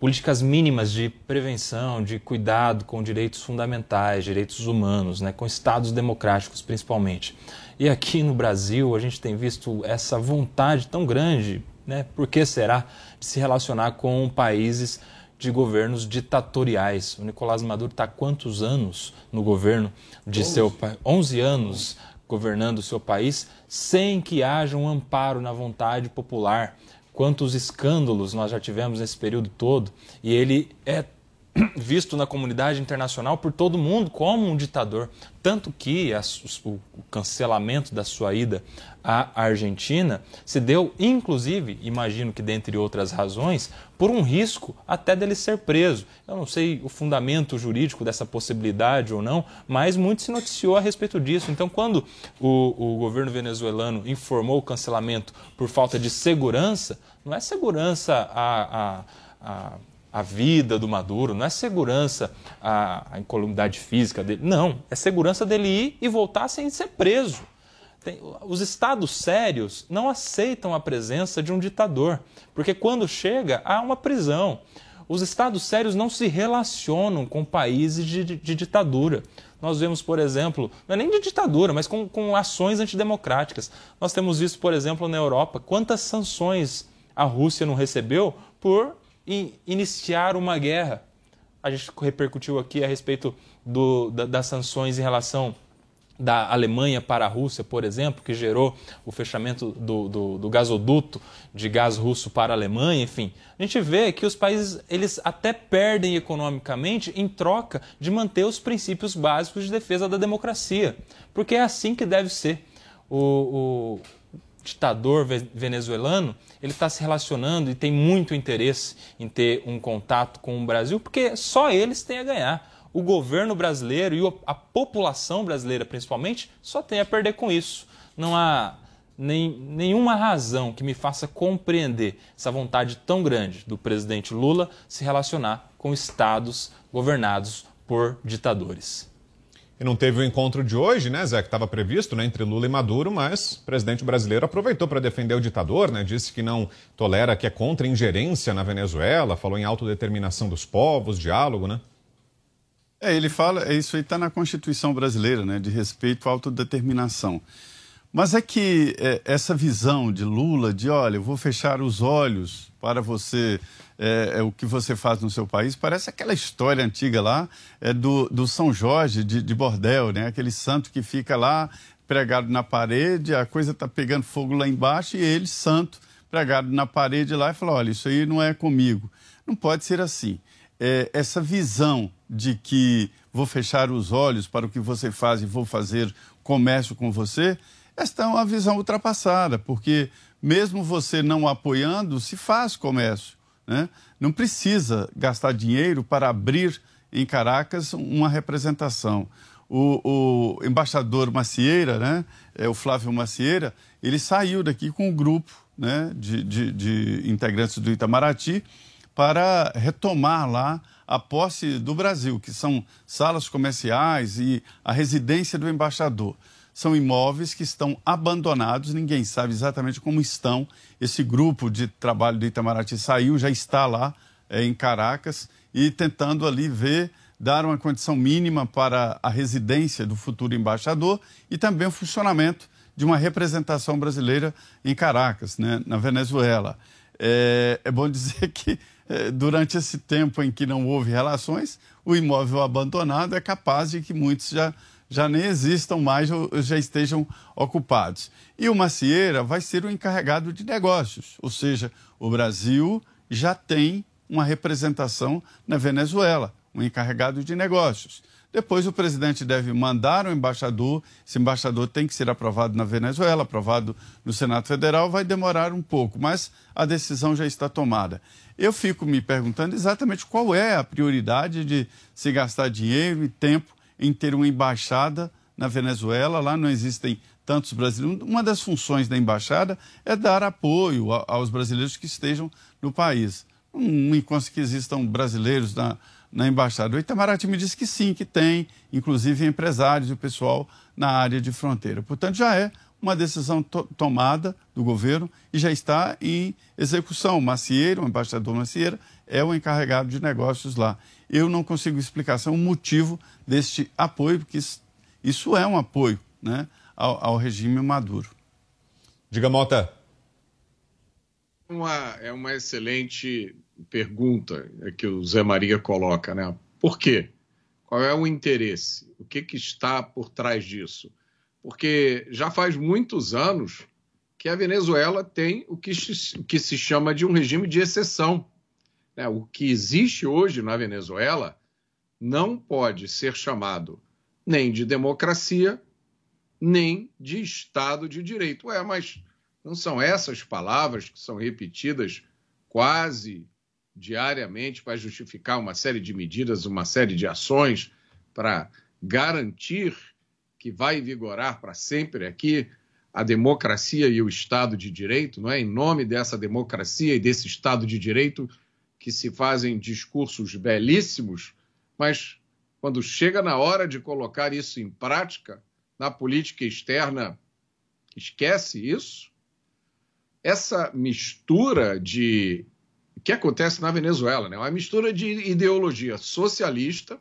políticas mínimas de prevenção, de cuidado com direitos fundamentais, direitos humanos, né, com estados democráticos principalmente. E aqui no Brasil a gente tem visto essa vontade tão grande, né, por que será, de se relacionar com países de governos ditatoriais. O Nicolás Maduro está há quantos anos no governo de 11. seu país? 11 anos governando o seu país sem que haja um amparo na vontade popular. Quantos escândalos nós já tivemos nesse período todo e ele é visto na comunidade internacional por todo mundo como um ditador. Tanto que a, o, cancelamento da sua ida à Argentina se deu, inclusive, imagino que dentre outras razões, por um risco até dele ser preso. Eu não sei o fundamento jurídico dessa possibilidade ou não, mas muito se noticiou a respeito disso. Então, quando o, o governo venezuelano informou o cancelamento por falta de segurança, não é segurança a, a, a a vida do Maduro, não é segurança a, a incolumidade física dele, não, é segurança dele ir e voltar sem ser preso. Tem, os estados sérios não aceitam a presença de um ditador, porque quando chega há uma prisão. Os estados sérios não se relacionam com países de, de, de ditadura. Nós vemos, por exemplo, não é nem de ditadura, mas com, com ações antidemocráticas. Nós temos visto, por exemplo, na Europa, quantas sanções a Rússia não recebeu por iniciar uma guerra. A gente repercutiu aqui a respeito do, da, das sanções em relação da Alemanha para a Rússia, por exemplo, que gerou o fechamento do, do, do, gasoduto de gás russo para a Alemanha, enfim. A gente vê que os países eles até perdem economicamente em troca de manter os princípios básicos de defesa da democracia, porque é assim que deve ser. O, ditador venezuelano, ele está se relacionando e tem muito interesse em ter um contato com o Brasil, porque só eles têm a ganhar. O governo brasileiro e a população brasileira, principalmente, só tem a perder com isso. Não há nem, nenhuma razão que me faça compreender essa vontade tão grande do presidente Lula se relacionar com estados governados por ditadores. E não teve o encontro de hoje, né, Zé, que estava previsto né, entre Lula e Maduro, mas o presidente brasileiro aproveitou para defender o ditador, né? Disse que não tolera, que é contra ingerência na Venezuela, falou em autodeterminação dos povos, diálogo, né? É, ele fala, isso aí está na Constituição brasileira, né, de respeito à autodeterminação. Mas é que é, essa visão de Lula, de olha, eu vou fechar os olhos para você é, é, o que você faz no seu país. Parece aquela história antiga lá é, do, do São Jorge de, de Bordel, né? aquele santo que fica lá pregado na parede, a coisa está pegando fogo lá embaixo e ele, santo, pregado na parede lá e fala: olha, isso aí não é comigo. Não pode ser assim. É, essa visão de que vou fechar os olhos para o que você faz e vou fazer comércio com você, esta é uma visão ultrapassada, porque mesmo você não apoiando, se faz comércio. Né? Não precisa gastar dinheiro para abrir em Caracas uma representação. O, o embaixador Macieira, né, é o Flávio Macieira, ele saiu daqui com um grupo né, de, de, de integrantes do Itamaraty para retomar lá a posse do Brasil, que são salas comerciais e a residência do embaixador são imóveis que estão abandonados, ninguém sabe exatamente como estão. Esse grupo de trabalho do Itamaraty saiu, já está lá é, em Caracas e tentando ali ver, dar uma condição mínima para a residência do futuro embaixador e também o funcionamento de uma representação brasileira em Caracas, né, na Venezuela. É, é bom dizer que é, durante esse tempo em que não houve relações, o imóvel abandonado é capaz de que muitos já já nem existam mais ou já estejam ocupados. E o Macieira vai ser o encarregado de negócios, ou seja, o Brasil já tem uma representação na Venezuela, um encarregado de negócios. Depois o presidente deve mandar um embaixador, esse embaixador tem que ser aprovado na Venezuela, aprovado no Senado Federal, vai demorar um pouco, mas a decisão já está tomada. Eu fico me perguntando exatamente qual é a prioridade de se gastar dinheiro e tempo em ter uma embaixada na Venezuela. Lá não existem tantos brasileiros. Uma das funções da embaixada é dar apoio aos brasileiros que estejam no país. Não encontra que existam brasileiros na, na embaixada. O Itamaraty me disse que sim, que tem, inclusive empresários e o pessoal na área de fronteira. Portanto, já é uma decisão to tomada do governo e já está em execução. O Macieira, o embaixador Macieira, é o encarregado de negócios lá. Eu não consigo explicação, o motivo deste apoio, porque isso é um apoio né, ao, ao regime Maduro. Diga, Mota. Uma, é uma excelente pergunta que o Zé Maria coloca, né? Por quê? Qual é o interesse? O que, que está por trás disso? Porque já faz muitos anos que a Venezuela tem o que, o que se chama de um regime de exceção. Né? O que existe hoje na Venezuela não pode ser chamado nem de democracia, nem de Estado de Direito. É, mas não são essas palavras que são repetidas quase diariamente para justificar uma série de medidas, uma série de ações para garantir que vai vigorar para sempre aqui a democracia e o Estado de Direito, não é? Em nome dessa democracia e desse Estado de Direito que se fazem discursos belíssimos, mas quando chega na hora de colocar isso em prática, na política externa, esquece isso. Essa mistura de. Que acontece na Venezuela, né? Uma mistura de ideologia socialista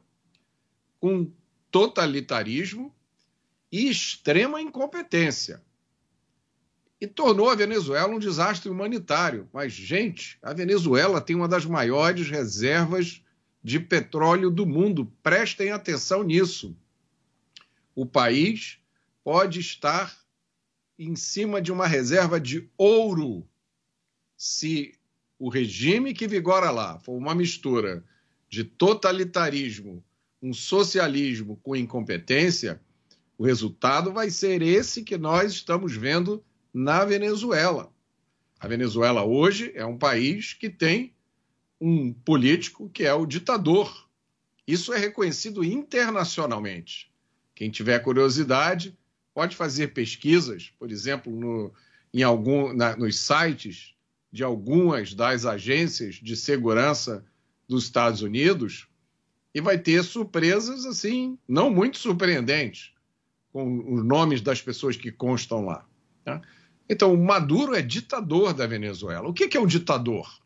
com totalitarismo e extrema incompetência. E tornou a Venezuela um desastre humanitário. Mas, gente, a Venezuela tem uma das maiores reservas de petróleo do mundo. Prestem atenção nisso. O país pode estar em cima de uma reserva de ouro se o regime que vigora lá for uma mistura de totalitarismo, um socialismo com incompetência, o resultado vai ser esse que nós estamos vendo na Venezuela. A Venezuela hoje é um país que tem um político que é o ditador. Isso é reconhecido internacionalmente. Quem tiver curiosidade pode fazer pesquisas, por exemplo, no, em algum, na, nos sites de algumas das agências de segurança dos Estados Unidos e vai ter surpresas assim, não muito surpreendentes, com os nomes das pessoas que constam lá. Tá? Então, o Maduro é ditador da Venezuela. O que é um ditador?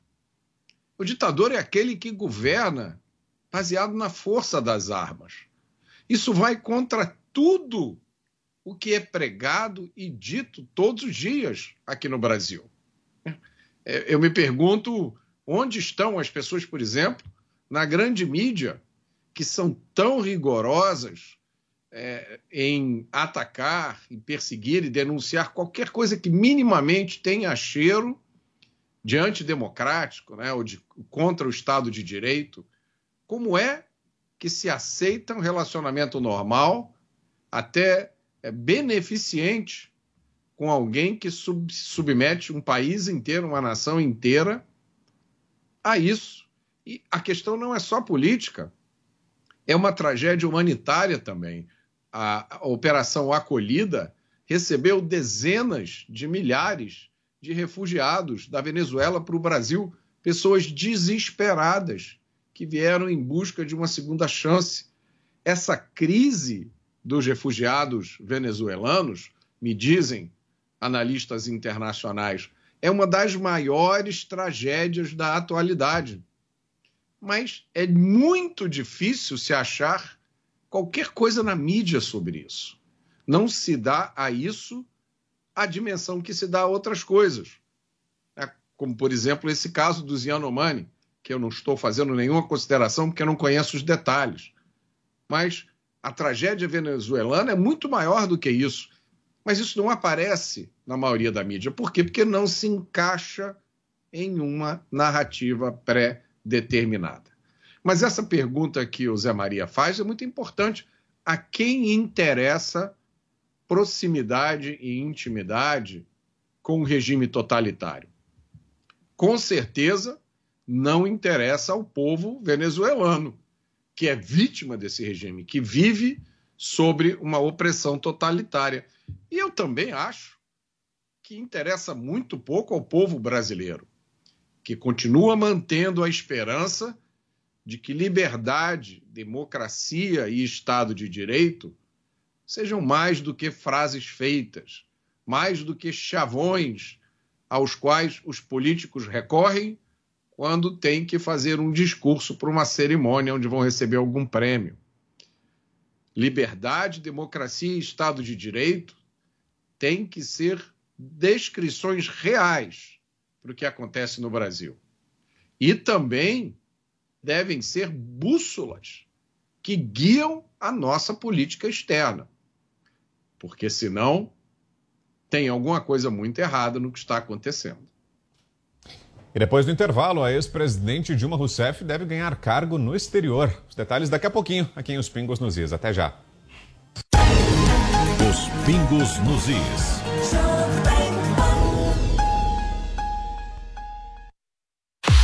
O ditador é aquele que governa baseado na força das armas. Isso vai contra tudo o que é pregado e dito todos os dias aqui no Brasil. É, eu me pergunto onde estão as pessoas, por exemplo, na grande mídia, que são tão rigorosas é, em atacar, em perseguir e denunciar qualquer coisa que minimamente tenha cheiro de antidemocrático, né, ou de, contra o Estado de Direito. Como é que se aceita um relacionamento normal, até é, beneficente, com alguém que sub, submete um país inteiro, uma nação inteira, a isso? E a questão não é só política, é uma tragédia humanitária também a, Operação Acolhida recebeu dezenas de milhares de refugiados da Venezuela para o Brasil, pessoas desesperadas que vieram em busca de uma segunda chance. Essa crise dos refugiados venezuelanos, me dizem analistas internacionais, é uma das maiores tragédias da atualidade. Mas é muito difícil se achar qualquer coisa na mídia sobre isso. Não se dá a isso a dimensão que se dá a outras coisas. É, como, por exemplo, esse caso do Yanomami, que eu não estou fazendo nenhuma consideração porque eu não conheço os detalhes. Mas a tragédia venezuelana é muito maior do que isso. Mas isso não aparece na maioria da mídia. Por quê? Porque não se encaixa em uma narrativa pré-determinada. Mas essa pergunta que o Zé Maria faz é muito importante. A quem interessa proximidade e intimidade com o regime totalitário? Com certeza não interessa ao povo venezuelano, que é vítima desse regime, que vive sobre uma opressão totalitária. E eu também acho que interessa muito pouco ao povo brasileiro, que continua mantendo a esperança de que liberdade, democracia e Estado de Direito sejam mais do que frases feitas, mais do que chavões aos quais os políticos recorrem quando têm que fazer um discurso para uma cerimônia onde vão receber algum prêmio. Liberdade, democracia e Estado de Direito têm que ser descrições reais para o que acontece no Brasil. E também devem ser bússolas que guiam a nossa política externa. Porque senão tem alguma coisa muito errada no que está acontecendo. E depois do intervalo, a ex-presidente Dilma Rousseff deve ganhar cargo no exterior. Os detalhes daqui a pouquinho, aqui em Os Pingos nos Is. Até já. Os Pingos nos Is.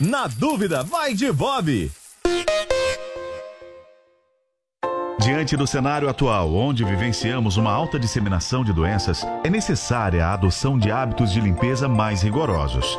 na dúvida, vai de Bob. Diante do cenário atual, onde vivenciamos uma alta disseminação de doenças, é necessária a adoção de hábitos de limpeza mais rigorosos.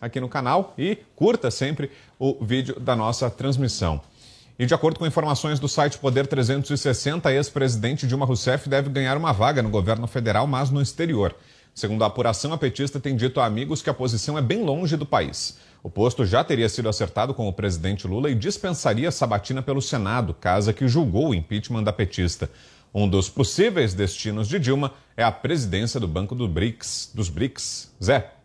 Aqui no canal e curta sempre o vídeo da nossa transmissão. E de acordo com informações do site Poder 360, ex-presidente Dilma Rousseff deve ganhar uma vaga no governo federal, mas no exterior. Segundo a apuração, a petista tem dito a amigos que a posição é bem longe do país. O posto já teria sido acertado com o presidente Lula e dispensaria Sabatina pelo Senado, casa que julgou o impeachment da petista. Um dos possíveis destinos de Dilma é a presidência do Banco do BRICS, dos BRICS. Zé.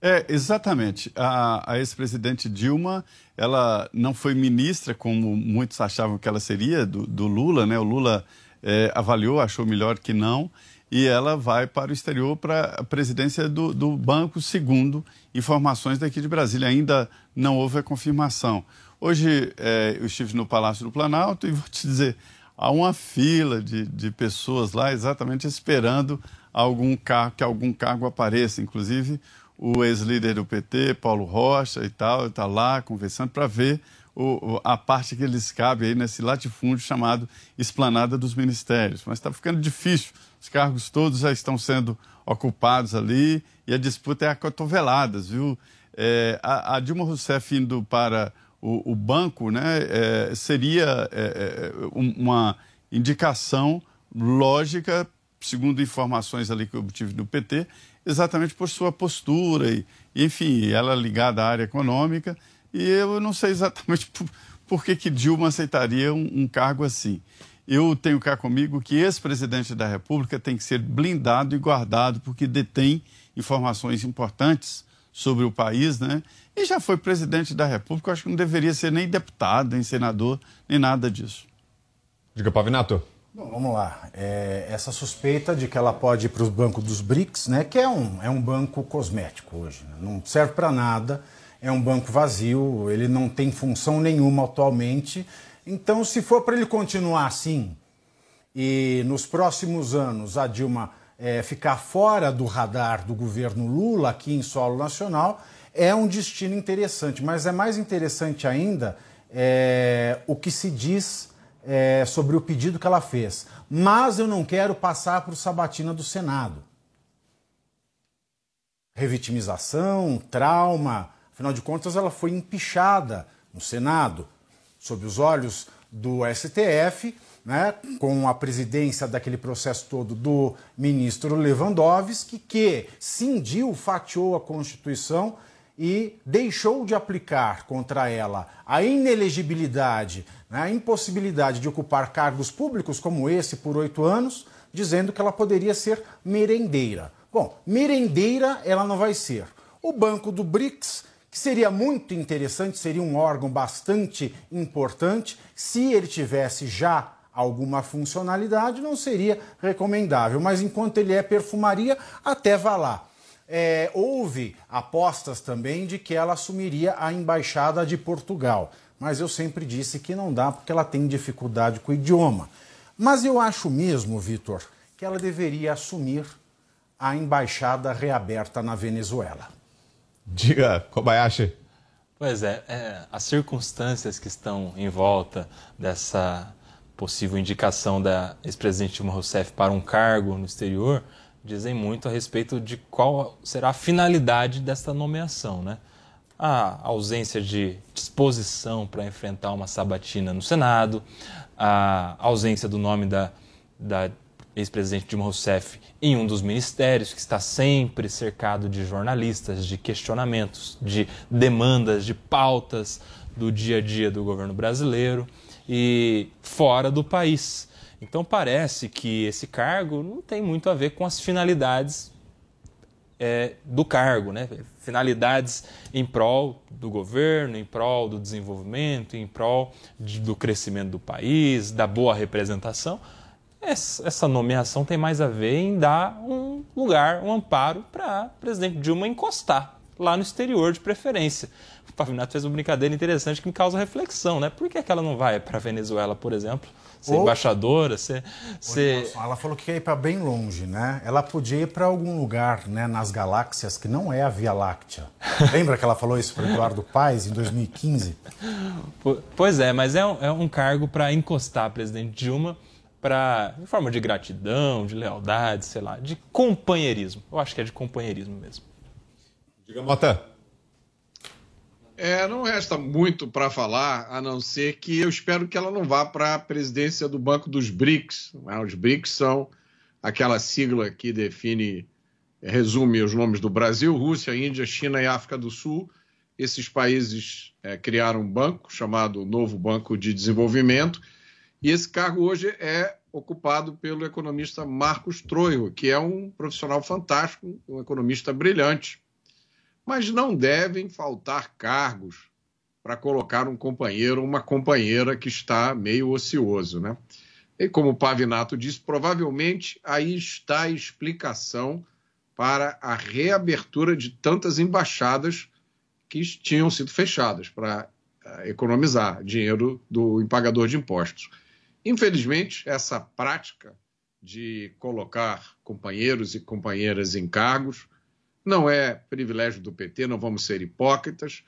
É, exatamente. A, a ex-presidente Dilma, ela não foi ministra, como muitos achavam que ela seria, do, do Lula, né? O Lula é, avaliou, achou melhor que não, e ela vai para o exterior para a presidência do, do banco, segundo informações daqui de Brasília. Ainda não houve a confirmação. Hoje é, eu estive no Palácio do Planalto e vou te dizer, há uma fila de, de pessoas lá exatamente esperando algum cargo, que algum cargo apareça, inclusive o ex-líder do PT, Paulo Rocha e tal, está lá conversando para ver o, a parte que eles cabem aí nesse latifúndio chamado Esplanada dos Ministérios. Mas está ficando difícil, os cargos todos já estão sendo ocupados ali e a disputa é a cotoveladas, viu? É, a, a, Dilma Rousseff indo para o, o banco né, é, seria é, é uma indicação lógica, segundo informações ali que eu obtive do PT, exatamente por sua postura e, enfim, ela ligada à área econômica. E eu não sei exatamente por, por que, que Dilma aceitaria um, um cargo assim. Eu tenho cá comigo que ex-presidente da República tem que ser blindado e guardado porque detém informações importantes sobre o país, né? E já foi presidente da República, eu acho que não deveria ser nem deputado, nem senador, nem nada disso. Diga, Pavinato. Bom, vamos lá. É, essa suspeita de que ela pode ir para os bancos dos BRICS, né, que é um, é um banco cosmético hoje, né, não serve para nada, é um banco vazio, ele não tem função nenhuma atualmente. Então, se for para ele continuar assim e nos próximos anos a Dilma é, ficar fora do radar do governo Lula aqui em solo nacional, é um destino interessante. Mas é mais interessante ainda é, o que se diz é, sobre o pedido que ela fez. Mas eu não quero passar o Sabatina do Senado. Revitimização, trauma, afinal de contas, ela foi empichada no Senado, sob os olhos do STF, né, com a presidência daquele processo todo do ministro Lewandowski, que cindiu, fatiou a Constituição e deixou de aplicar contra ela a inelegibilidade, né, a impossibilidade de ocupar cargos públicos como esse por oito anos, dizendo que ela poderia ser merendeira. Bom, merendeira ela não vai ser. O Banco do BRICS, que seria muito interessante, seria um órgão bastante importante, se ele tivesse já alguma funcionalidade, não seria recomendável. Mas enquanto ele é perfumaria, até vá lá. É, houve apostas também de que ela assumiria a embaixada de Portugal, mas eu sempre disse que não dá porque ela tem dificuldade com o idioma. Mas eu acho mesmo, Vitor, que ela deveria assumir a embaixada reaberta na Venezuela. Diga, Kobayashi. Pois é, é, as circunstâncias que estão em volta dessa possível indicação da ex-presidente Dilma Rousseff para um cargo no exterior dizem muito a respeito de qual será a finalidade dessa nomeação, né? A ausência de disposição para enfrentar uma sabatina no Senado, a ausência do nome da, da ex-presidente Dilma Rousseff em um dos ministérios, que está sempre cercado de jornalistas, de questionamentos, de demandas, de pautas do dia a dia do governo brasileiro e fora do país. Então parece que esse cargo não tem muito a ver com as finalidades é, do cargo, né? finalidades em prol do governo, em prol do desenvolvimento, em prol de, do crescimento do país, da boa representação essa nomeação tem mais a ver em dar um lugar, um amparo para presidente Dilma encostar lá no exterior, de preferência. O Pavinato fez uma brincadeira interessante que me causa reflexão, né? Por que, que ela não vai para a Venezuela, por exemplo? Ser Ou... embaixadora, ser. ser... Ela falou que quer ir para bem longe, né? Ela podia ir para algum lugar né, nas galáxias que não é a Via Láctea. Lembra que ela falou isso para Eduardo Paes em 2015? Pois é, mas é um, é um cargo para encostar a presidente Dilma para em forma de gratidão, de lealdade, sei lá, de companheirismo. Eu acho que é de companheirismo mesmo. Diga, Mota. É, não resta muito para falar, a não ser que eu espero que ela não vá para a presidência do Banco dos BRICS. É? Os BRICS são aquela sigla que define, resume os nomes do Brasil, Rússia, Índia, China e África do Sul. Esses países é, criaram um banco chamado Novo Banco de Desenvolvimento, e esse cargo hoje é ocupado pelo economista Marcos Troio, que é um profissional fantástico, um economista brilhante. Mas não devem faltar cargos para colocar um companheiro ou uma companheira que está meio ocioso, né? E como o Pavinato disse, provavelmente aí está a explicação para a reabertura de tantas embaixadas que tinham sido fechadas para eh, economizar dinheiro do pagador de impostos. Infelizmente, essa prática de colocar companheiros e companheiras em cargos não é privilégio do PT, não vamos ser hipócritas,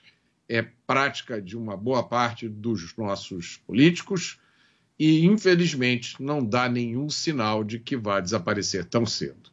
é prática de uma boa parte dos nossos políticos e, infelizmente, não dá nenhum sinal de que vai desaparecer tão cedo.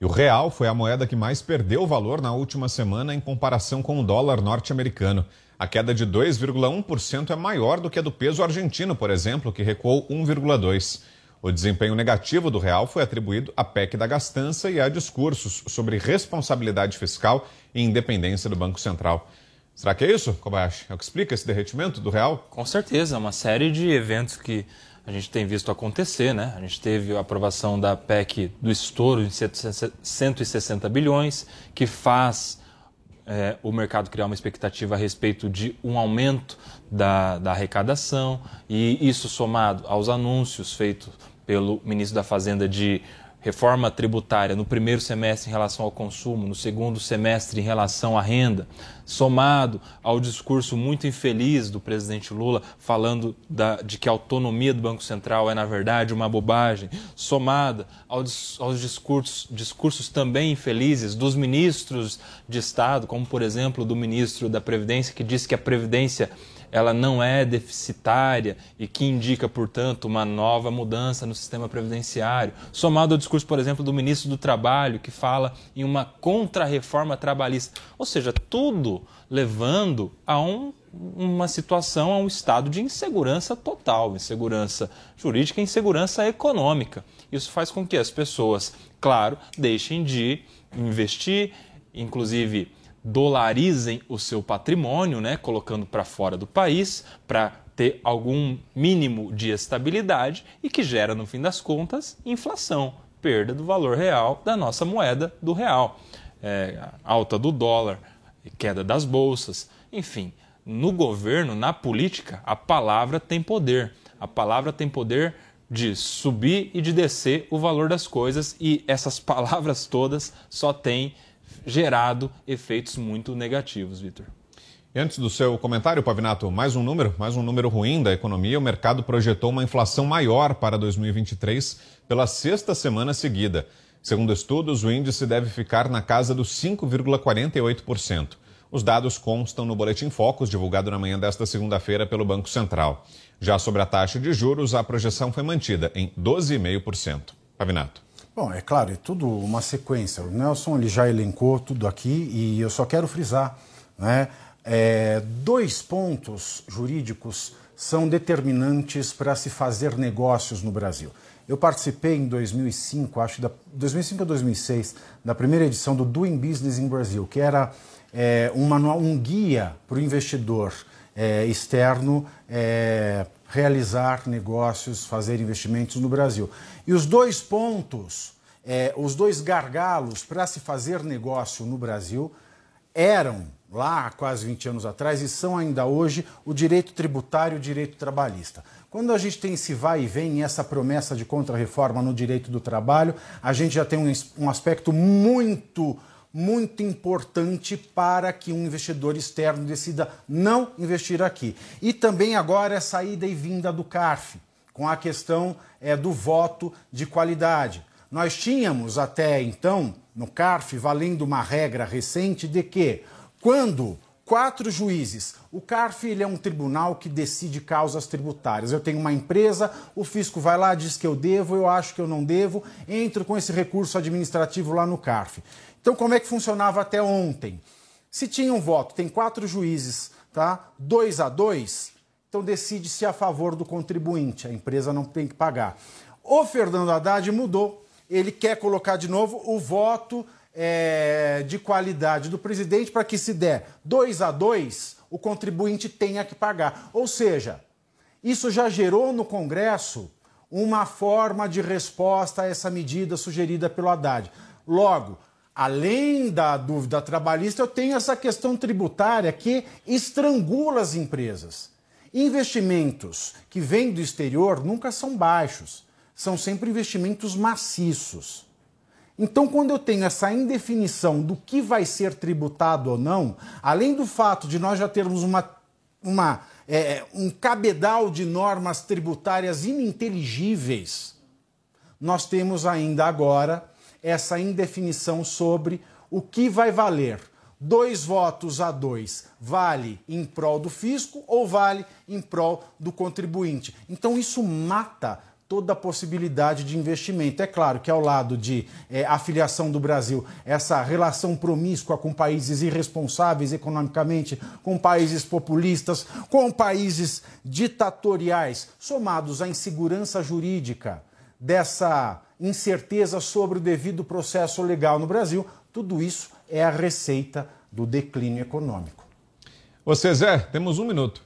E o real foi a moeda que mais perdeu valor na última semana em comparação com o dólar norte-americano. A queda de 2,1% é maior do que a do peso argentino, por exemplo, que recuou 1,2%. O desempenho negativo do real foi atribuído à PEC da gastança e a discursos sobre responsabilidade fiscal e independência do Banco Central. Será que é isso, Kobayashi? É o que explica esse derretimento do real? Com certeza, é uma série de eventos que a gente tem visto acontecer, né? A gente teve a aprovação da PEC do estouro de 160 bilhões, que faz é, o mercado criar uma expectativa a respeito de um aumento da, da arrecadação, e isso somado aos anúncios feitos pelo ministro da Fazenda de reforma tributária no primeiro semestre em relação ao consumo, no segundo semestre em relação à renda, somado ao discurso muito infeliz do presidente Lula falando da, de que a autonomia do Banco Central é, na verdade, uma bobagem, somada aos, aos discursos, discursos também infelizes dos ministros de Estado, como, por exemplo, do ministro da Previdência, que disse que a Previdência ela não é deficitária e que indica, portanto, uma nova mudança no sistema previdenciário, somado ao discurso, por exemplo, do ministro do Trabalho, que fala em uma contra-reforma trabalhista. Ou seja, tudo levando a um, uma situação, a um estado de insegurança total, insegurança jurídica e insegurança econômica. Isso faz com que as pessoas, claro, deixem de investir, inclusive dolarizem o seu patrimônio, né, colocando para fora do país, para ter algum mínimo de estabilidade e que gera, no fim das contas, inflação, perda do valor real da nossa moeda do real, é, alta do dólar, queda das bolsas, enfim. No governo, na política, a palavra tem poder. A palavra tem poder de subir e de descer o valor das coisas e essas palavras todas só têm gerado efeitos muito negativos, Vitor. Antes do seu comentário, Pavinato, mais um número, mais um número ruim da economia. O mercado projetou uma inflação maior para 2023 pela sexta semana seguida. Segundo estudos, o índice deve ficar na casa dos 5,48%. Os dados constam no Boletim Focus, divulgado na manhã desta segunda-feira pelo Banco Central. Já sobre a taxa de juros, a projeção foi mantida em 12,5%. Pavinato. Bom, é claro, é tudo uma sequência. O Nelson ele já elencou tudo aqui e eu só quero frisar, né? É, dois pontos jurídicos são determinantes para se fazer negócios no Brasil. Eu participei em 2005, acho da 2005 a 2006, da primeira edição do Doing Business in Brasil, que era é, um manual, um guia para o investidor é, externo é, realizar negócios, fazer investimentos no Brasil. E os dois pontos, é, os dois gargalos para se fazer negócio no Brasil eram lá há quase 20 anos atrás e são ainda hoje o direito tributário e o direito trabalhista. Quando a gente tem esse vai e vem, essa promessa de contra-reforma no direito do trabalho, a gente já tem um, um aspecto muito, muito importante para que um investidor externo decida não investir aqui. E também agora é saída e vinda do CARF, com a questão é, do voto de qualidade. Nós tínhamos até então, no CARF, valendo uma regra recente de que quando quatro juízes. O CARF ele é um tribunal que decide causas tributárias. Eu tenho uma empresa, o fisco vai lá, diz que eu devo, eu acho que eu não devo, entro com esse recurso administrativo lá no CARF. Então, como é que funcionava até ontem? Se tinha um voto, tem quatro juízes, tá? Dois a dois, então decide-se a favor do contribuinte, a empresa não tem que pagar. O Fernando Haddad mudou, ele quer colocar de novo o voto é, de qualidade do presidente para que se der dois a dois, o contribuinte tenha que pagar. Ou seja, isso já gerou no Congresso uma forma de resposta a essa medida sugerida pelo Haddad. Logo, além da dúvida trabalhista, eu tenho essa questão tributária que estrangula as empresas. Investimentos que vêm do exterior nunca são baixos, são sempre investimentos maciços. Então, quando eu tenho essa indefinição do que vai ser tributado ou não, além do fato de nós já termos uma, uma, é, um cabedal de normas tributárias ininteligíveis, nós temos ainda agora essa indefinição sobre o que vai valer. Dois votos a dois vale em prol do fisco ou vale em prol do contribuinte. Então, isso mata toda a possibilidade de investimento. É claro que ao lado de é, afiliação do Brasil, essa relação promíscua com países irresponsáveis economicamente, com países populistas, com países ditatoriais, somados à insegurança jurídica dessa incerteza sobre o devido processo legal no Brasil, tudo isso é a receita do declínio econômico. Você, Zé, temos um minuto.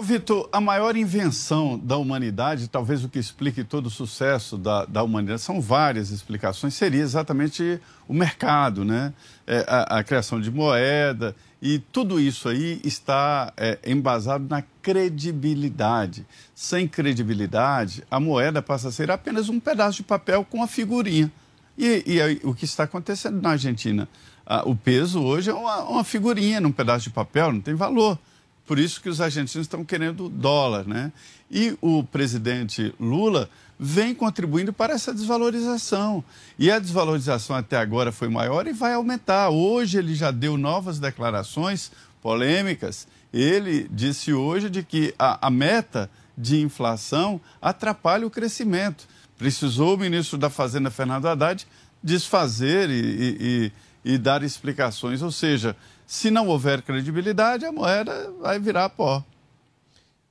Vitor, a maior invenção da humanidade, talvez o que explique todo o sucesso da, da humanidade, são várias explicações, seria exatamente o mercado, né? É, a, a, criação de moeda, e tudo isso aí está é, embasado na credibilidade. Sem credibilidade, a moeda passa a ser apenas um pedaço de papel com a figurinha. E, e aí, o que está acontecendo na Argentina? Ah, o peso hoje é uma, uma figurinha num pedaço de papel, não tem valor. Por isso que os argentinos estão querendo dólar, né? E o presidente Lula vem contribuindo para essa desvalorização. E a desvalorização até agora foi maior e vai aumentar. Hoje ele já deu novas declarações polêmicas. Ele disse hoje de que a, a meta de inflação atrapalha o crescimento. Precisou o ministro da Fazenda, Fernando Haddad, desfazer e, e, e, e dar explicações. Ou seja, se não houver credibilidade, a moeda vai virar pó.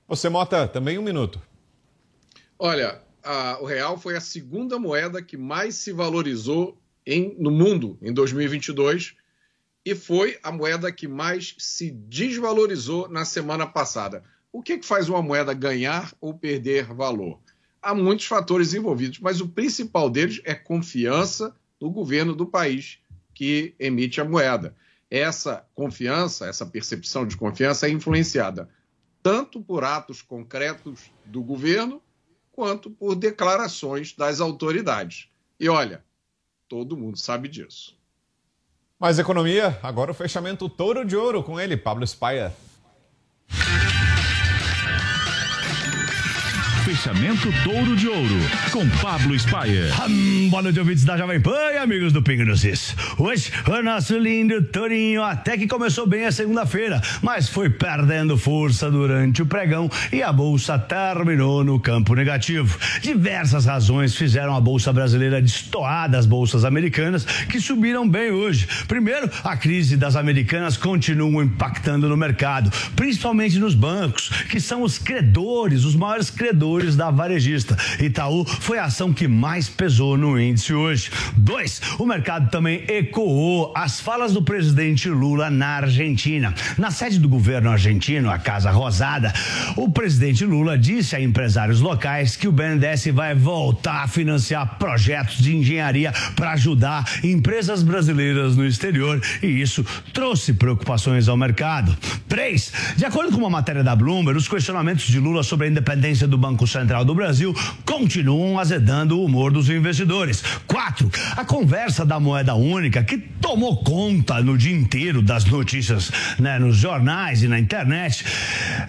Você, Mota, também um minuto. Olha, a, o real foi a segunda moeda que mais se valorizou em, no mundo em 2022 e foi a moeda que mais se desvalorizou na semana passada. O que, que faz uma moeda ganhar ou perder valor? Há muitos fatores envolvidos, mas o principal deles é confiança no governo do país que emite a moeda essa confiança, essa percepção de confiança é influenciada tanto por atos concretos do governo quanto por declarações das autoridades. E olha, todo mundo sabe disso. Mais economia, agora o fechamento touro de ouro com ele, Pablo Spaia. Fechamento Touro de Ouro, com Pablo Spayer. Hum, boa noite, ouvintes da Jovem Pan e amigos do Pingo. Hoje, o nosso lindo Tourinho até que começou bem a segunda-feira, mas foi perdendo força durante o pregão e a bolsa terminou no campo negativo. Diversas razões fizeram a bolsa brasileira destoar das bolsas americanas, que subiram bem hoje. Primeiro, a crise das americanas continua impactando no mercado, principalmente nos bancos, que são os credores, os maiores credores da varejista. Itaú foi a ação que mais pesou no índice hoje. Dois, o mercado também ecoou as falas do presidente Lula na Argentina. Na sede do governo argentino, a Casa Rosada, o presidente Lula disse a empresários locais que o BNDES vai voltar a financiar projetos de engenharia para ajudar empresas brasileiras no exterior e isso trouxe preocupações ao mercado. Três, de acordo com uma matéria da Bloomberg, os questionamentos de Lula sobre a independência do Banco Central do Brasil continuam azedando o humor dos investidores. Quatro, a conversa da moeda única que tomou conta no dia inteiro das notícias, né, nos jornais e na internet.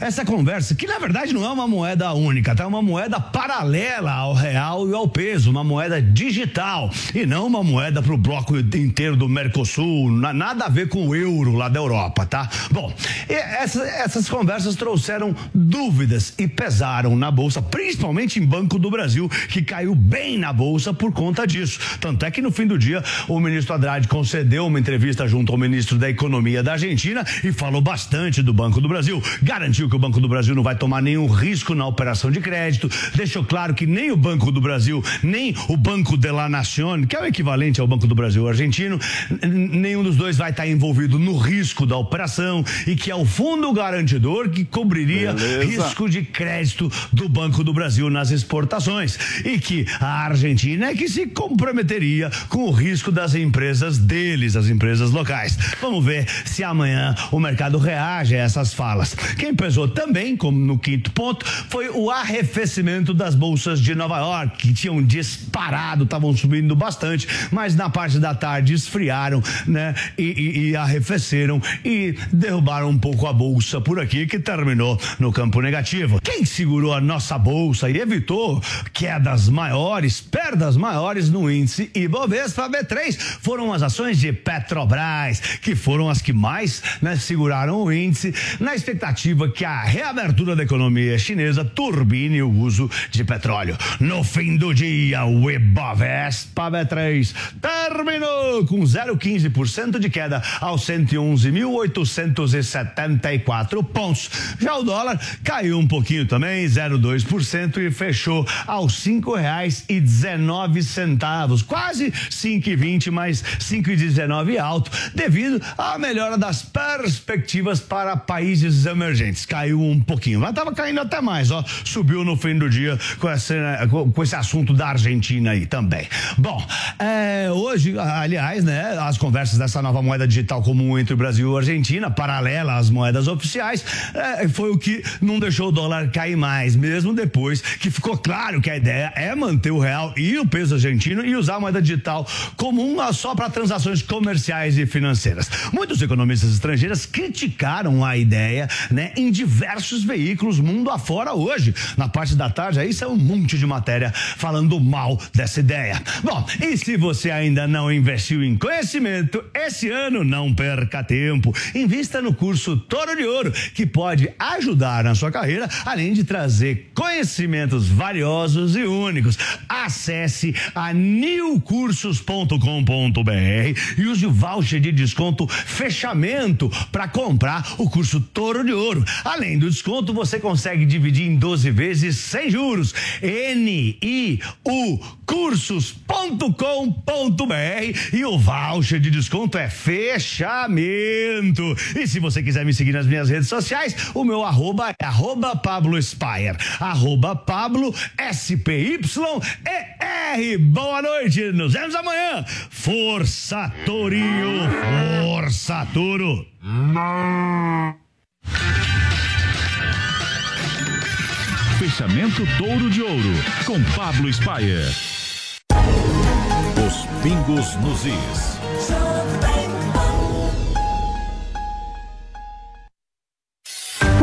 Essa conversa, que na verdade não é uma moeda única, tá? É uma moeda paralela ao real e ao peso, uma moeda digital e não uma moeda para o bloco inteiro do Mercosul, nada a ver com o euro lá da Europa, tá? Bom, essa, essas conversas trouxeram dúvidas e pesaram na bolsa, principalmente em Banco do Brasil, que caiu bem na bolsa por conta disso. Tanto é que no fim do dia o ministro Haddad concedeu uma entrevista junto ao ministro da Economia da Argentina e falou bastante do Banco do Brasil. Garantiu que o Banco do Brasil não vai tomar nenhum risco na operação de crédito, deixou claro que nem o Banco do Brasil, nem o Banco de la Nación, que é o equivalente ao Banco do Brasil argentino, nenhum dos dois vai estar envolvido no risco da operação e que é o fundo garantidor que cobriria Beleza. risco de crédito do Banco do Brasil nas exportações e que a Argentina é que se comprometeria com o risco das empresas deles, as empresas locais. Vamos ver se amanhã o mercado reage a essas falas. Quem pesou também, como no quinto ponto, foi o arrefecimento das bolsas de Nova York, que tinham disparado, estavam subindo bastante, mas na parte da tarde esfriaram, né? E, e, e arrefeceram e derrubaram um pouco a bolsa por aqui, que terminou no campo negativo. Quem segurou a nossa bolsa e evitou quedas maiores, perdas maiores no índice Ibovespa B3 foram as ações de Petrobras, que foram as que mais né, seguraram o índice, na expectativa que a reabertura da economia chinesa turbine o uso de petróleo. No fim do dia, o Ibovespa B3 terminou com 0,15% de queda aos 111.874 pontos. Já o dólar caiu um pouquinho também, 0,2% e fechou aos cinco reais e dezenove centavos, quase cinco e vinte, mais cinco e dezenove alto, devido à melhora das perspectivas para países emergentes. Caiu um pouquinho, mas estava caindo até mais, ó, subiu no fim do dia com esse, com esse assunto da Argentina aí também. Bom, é, hoje, aliás, né, as conversas dessa nova moeda digital comum entre o Brasil e a Argentina, paralela às moedas oficiais, é, foi o que não deixou o dólar cair mais, mesmo depois que ficou claro que a ideia é manter o real e o peso argentino e usar a moeda digital comum só para transações comerciais e financeiras. Muitos economistas estrangeiros criticaram a ideia, né, em diversos veículos mundo afora hoje. Na parte da tarde aí é um monte de matéria falando mal dessa ideia. Bom, e se você ainda não investiu em conhecimento, esse ano não perca tempo. Invista no curso Toro de Ouro, que pode ajudar na sua carreira, além de trazer conhecimentos valiosos e únicos. Acesse a newcursos.com.br e use o voucher de desconto fechamento para comprar o curso Toro de Ouro. Além do desconto, você consegue dividir em 12 vezes sem juros. N I U cursos.com.br e o voucher de desconto é fechamento. E se você quiser me seguir nas minhas redes sociais, o meu arroba é arroba Pablo Spire, arroba Pablo S-P-Y-E-R. Boa noite, nos vemos amanhã. Força Torinho, força Toro. Fechamento Touro de Ouro, com Pablo Spayer. Os pingos nos is.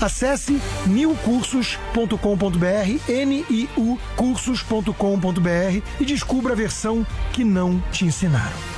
Acesse niucursos.com.br, N-I-U cursos.com.br e descubra a versão que não te ensinaram.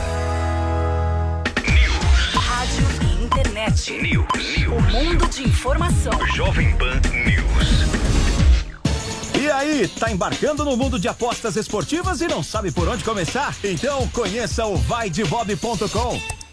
Rádio e internet. News. O mundo de informação. Jovem Pan News. E aí, tá embarcando no mundo de apostas esportivas e não sabe por onde começar? Então conheça o vaidebob.com.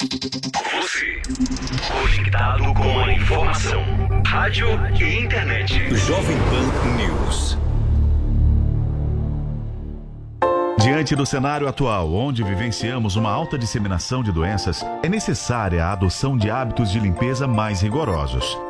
Você, conectado com a informação. Rádio e internet. Jovem Pan News. Diante do cenário atual, onde vivenciamos uma alta disseminação de doenças, é necessária a adoção de hábitos de limpeza mais rigorosos.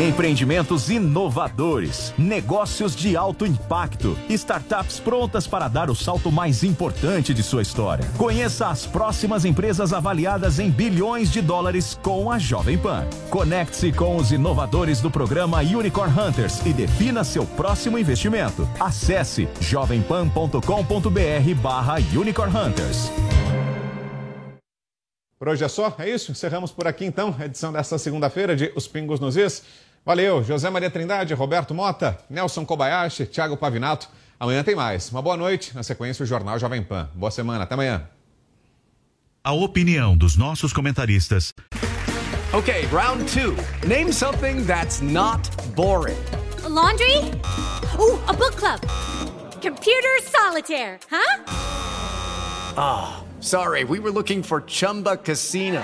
Empreendimentos inovadores, negócios de alto impacto, startups prontas para dar o salto mais importante de sua história. Conheça as próximas empresas avaliadas em bilhões de dólares com a Jovem Pan. Conecte-se com os inovadores do programa Unicorn Hunters e defina seu próximo investimento. Acesse jovempan.com.br barra Unicorn Hunters. Por hoje é só, é isso? Encerramos por aqui então a edição desta segunda-feira de Os Pingos nos Is. Valeu, José Maria Trindade, Roberto Mota, Nelson Kobayashi, Thiago Pavinato. Amanhã tem mais. Uma boa noite, na sequência o Jornal Jovem Pan. Boa semana, até amanhã. A opinião dos nossos comentaristas. Okay, round two. Name something that's not boring. A laundry? Ooh, a book club. Computer solitaire, huh? Ah, sorry, we were looking for Chumba Casino.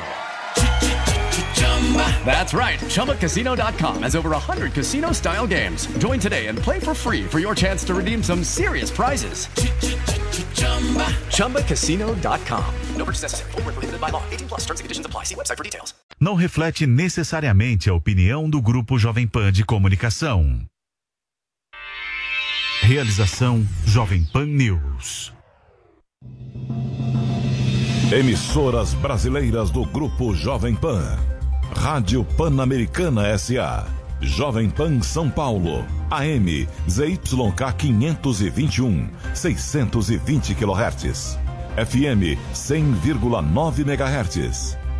That's right. ChumbaCasino.com has over 100 casino style games. Join today and play for free for your chance to redeem some serious prizes. ChumbaCasino.com. No purchase necessary. Void where prohibited by law. 18 plus terms and conditions apply. See website for details. Não reflete necessariamente a opinião do Grupo Jovem Pan de Comunicação. Realização Jovem Pan News. Emissoras brasileiras do Grupo Jovem Pan. Rádio Pan-Americana SA. Jovem Pan São Paulo. AM ZYK 521, 620 kHz. FM 100,9 MHz.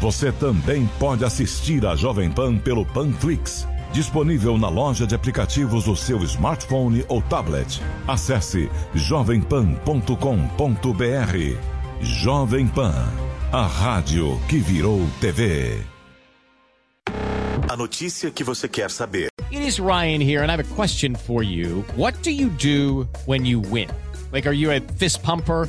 Você também pode assistir a Jovem Pan pelo Panflix, disponível na loja de aplicativos do seu smartphone ou tablet. Acesse jovempan.com.br. Jovem Pan, a rádio que virou TV. a notícia que você quer saber. It is Ryan here, and I have a question for you. What do you do when you win? Like, are you a fist pumper?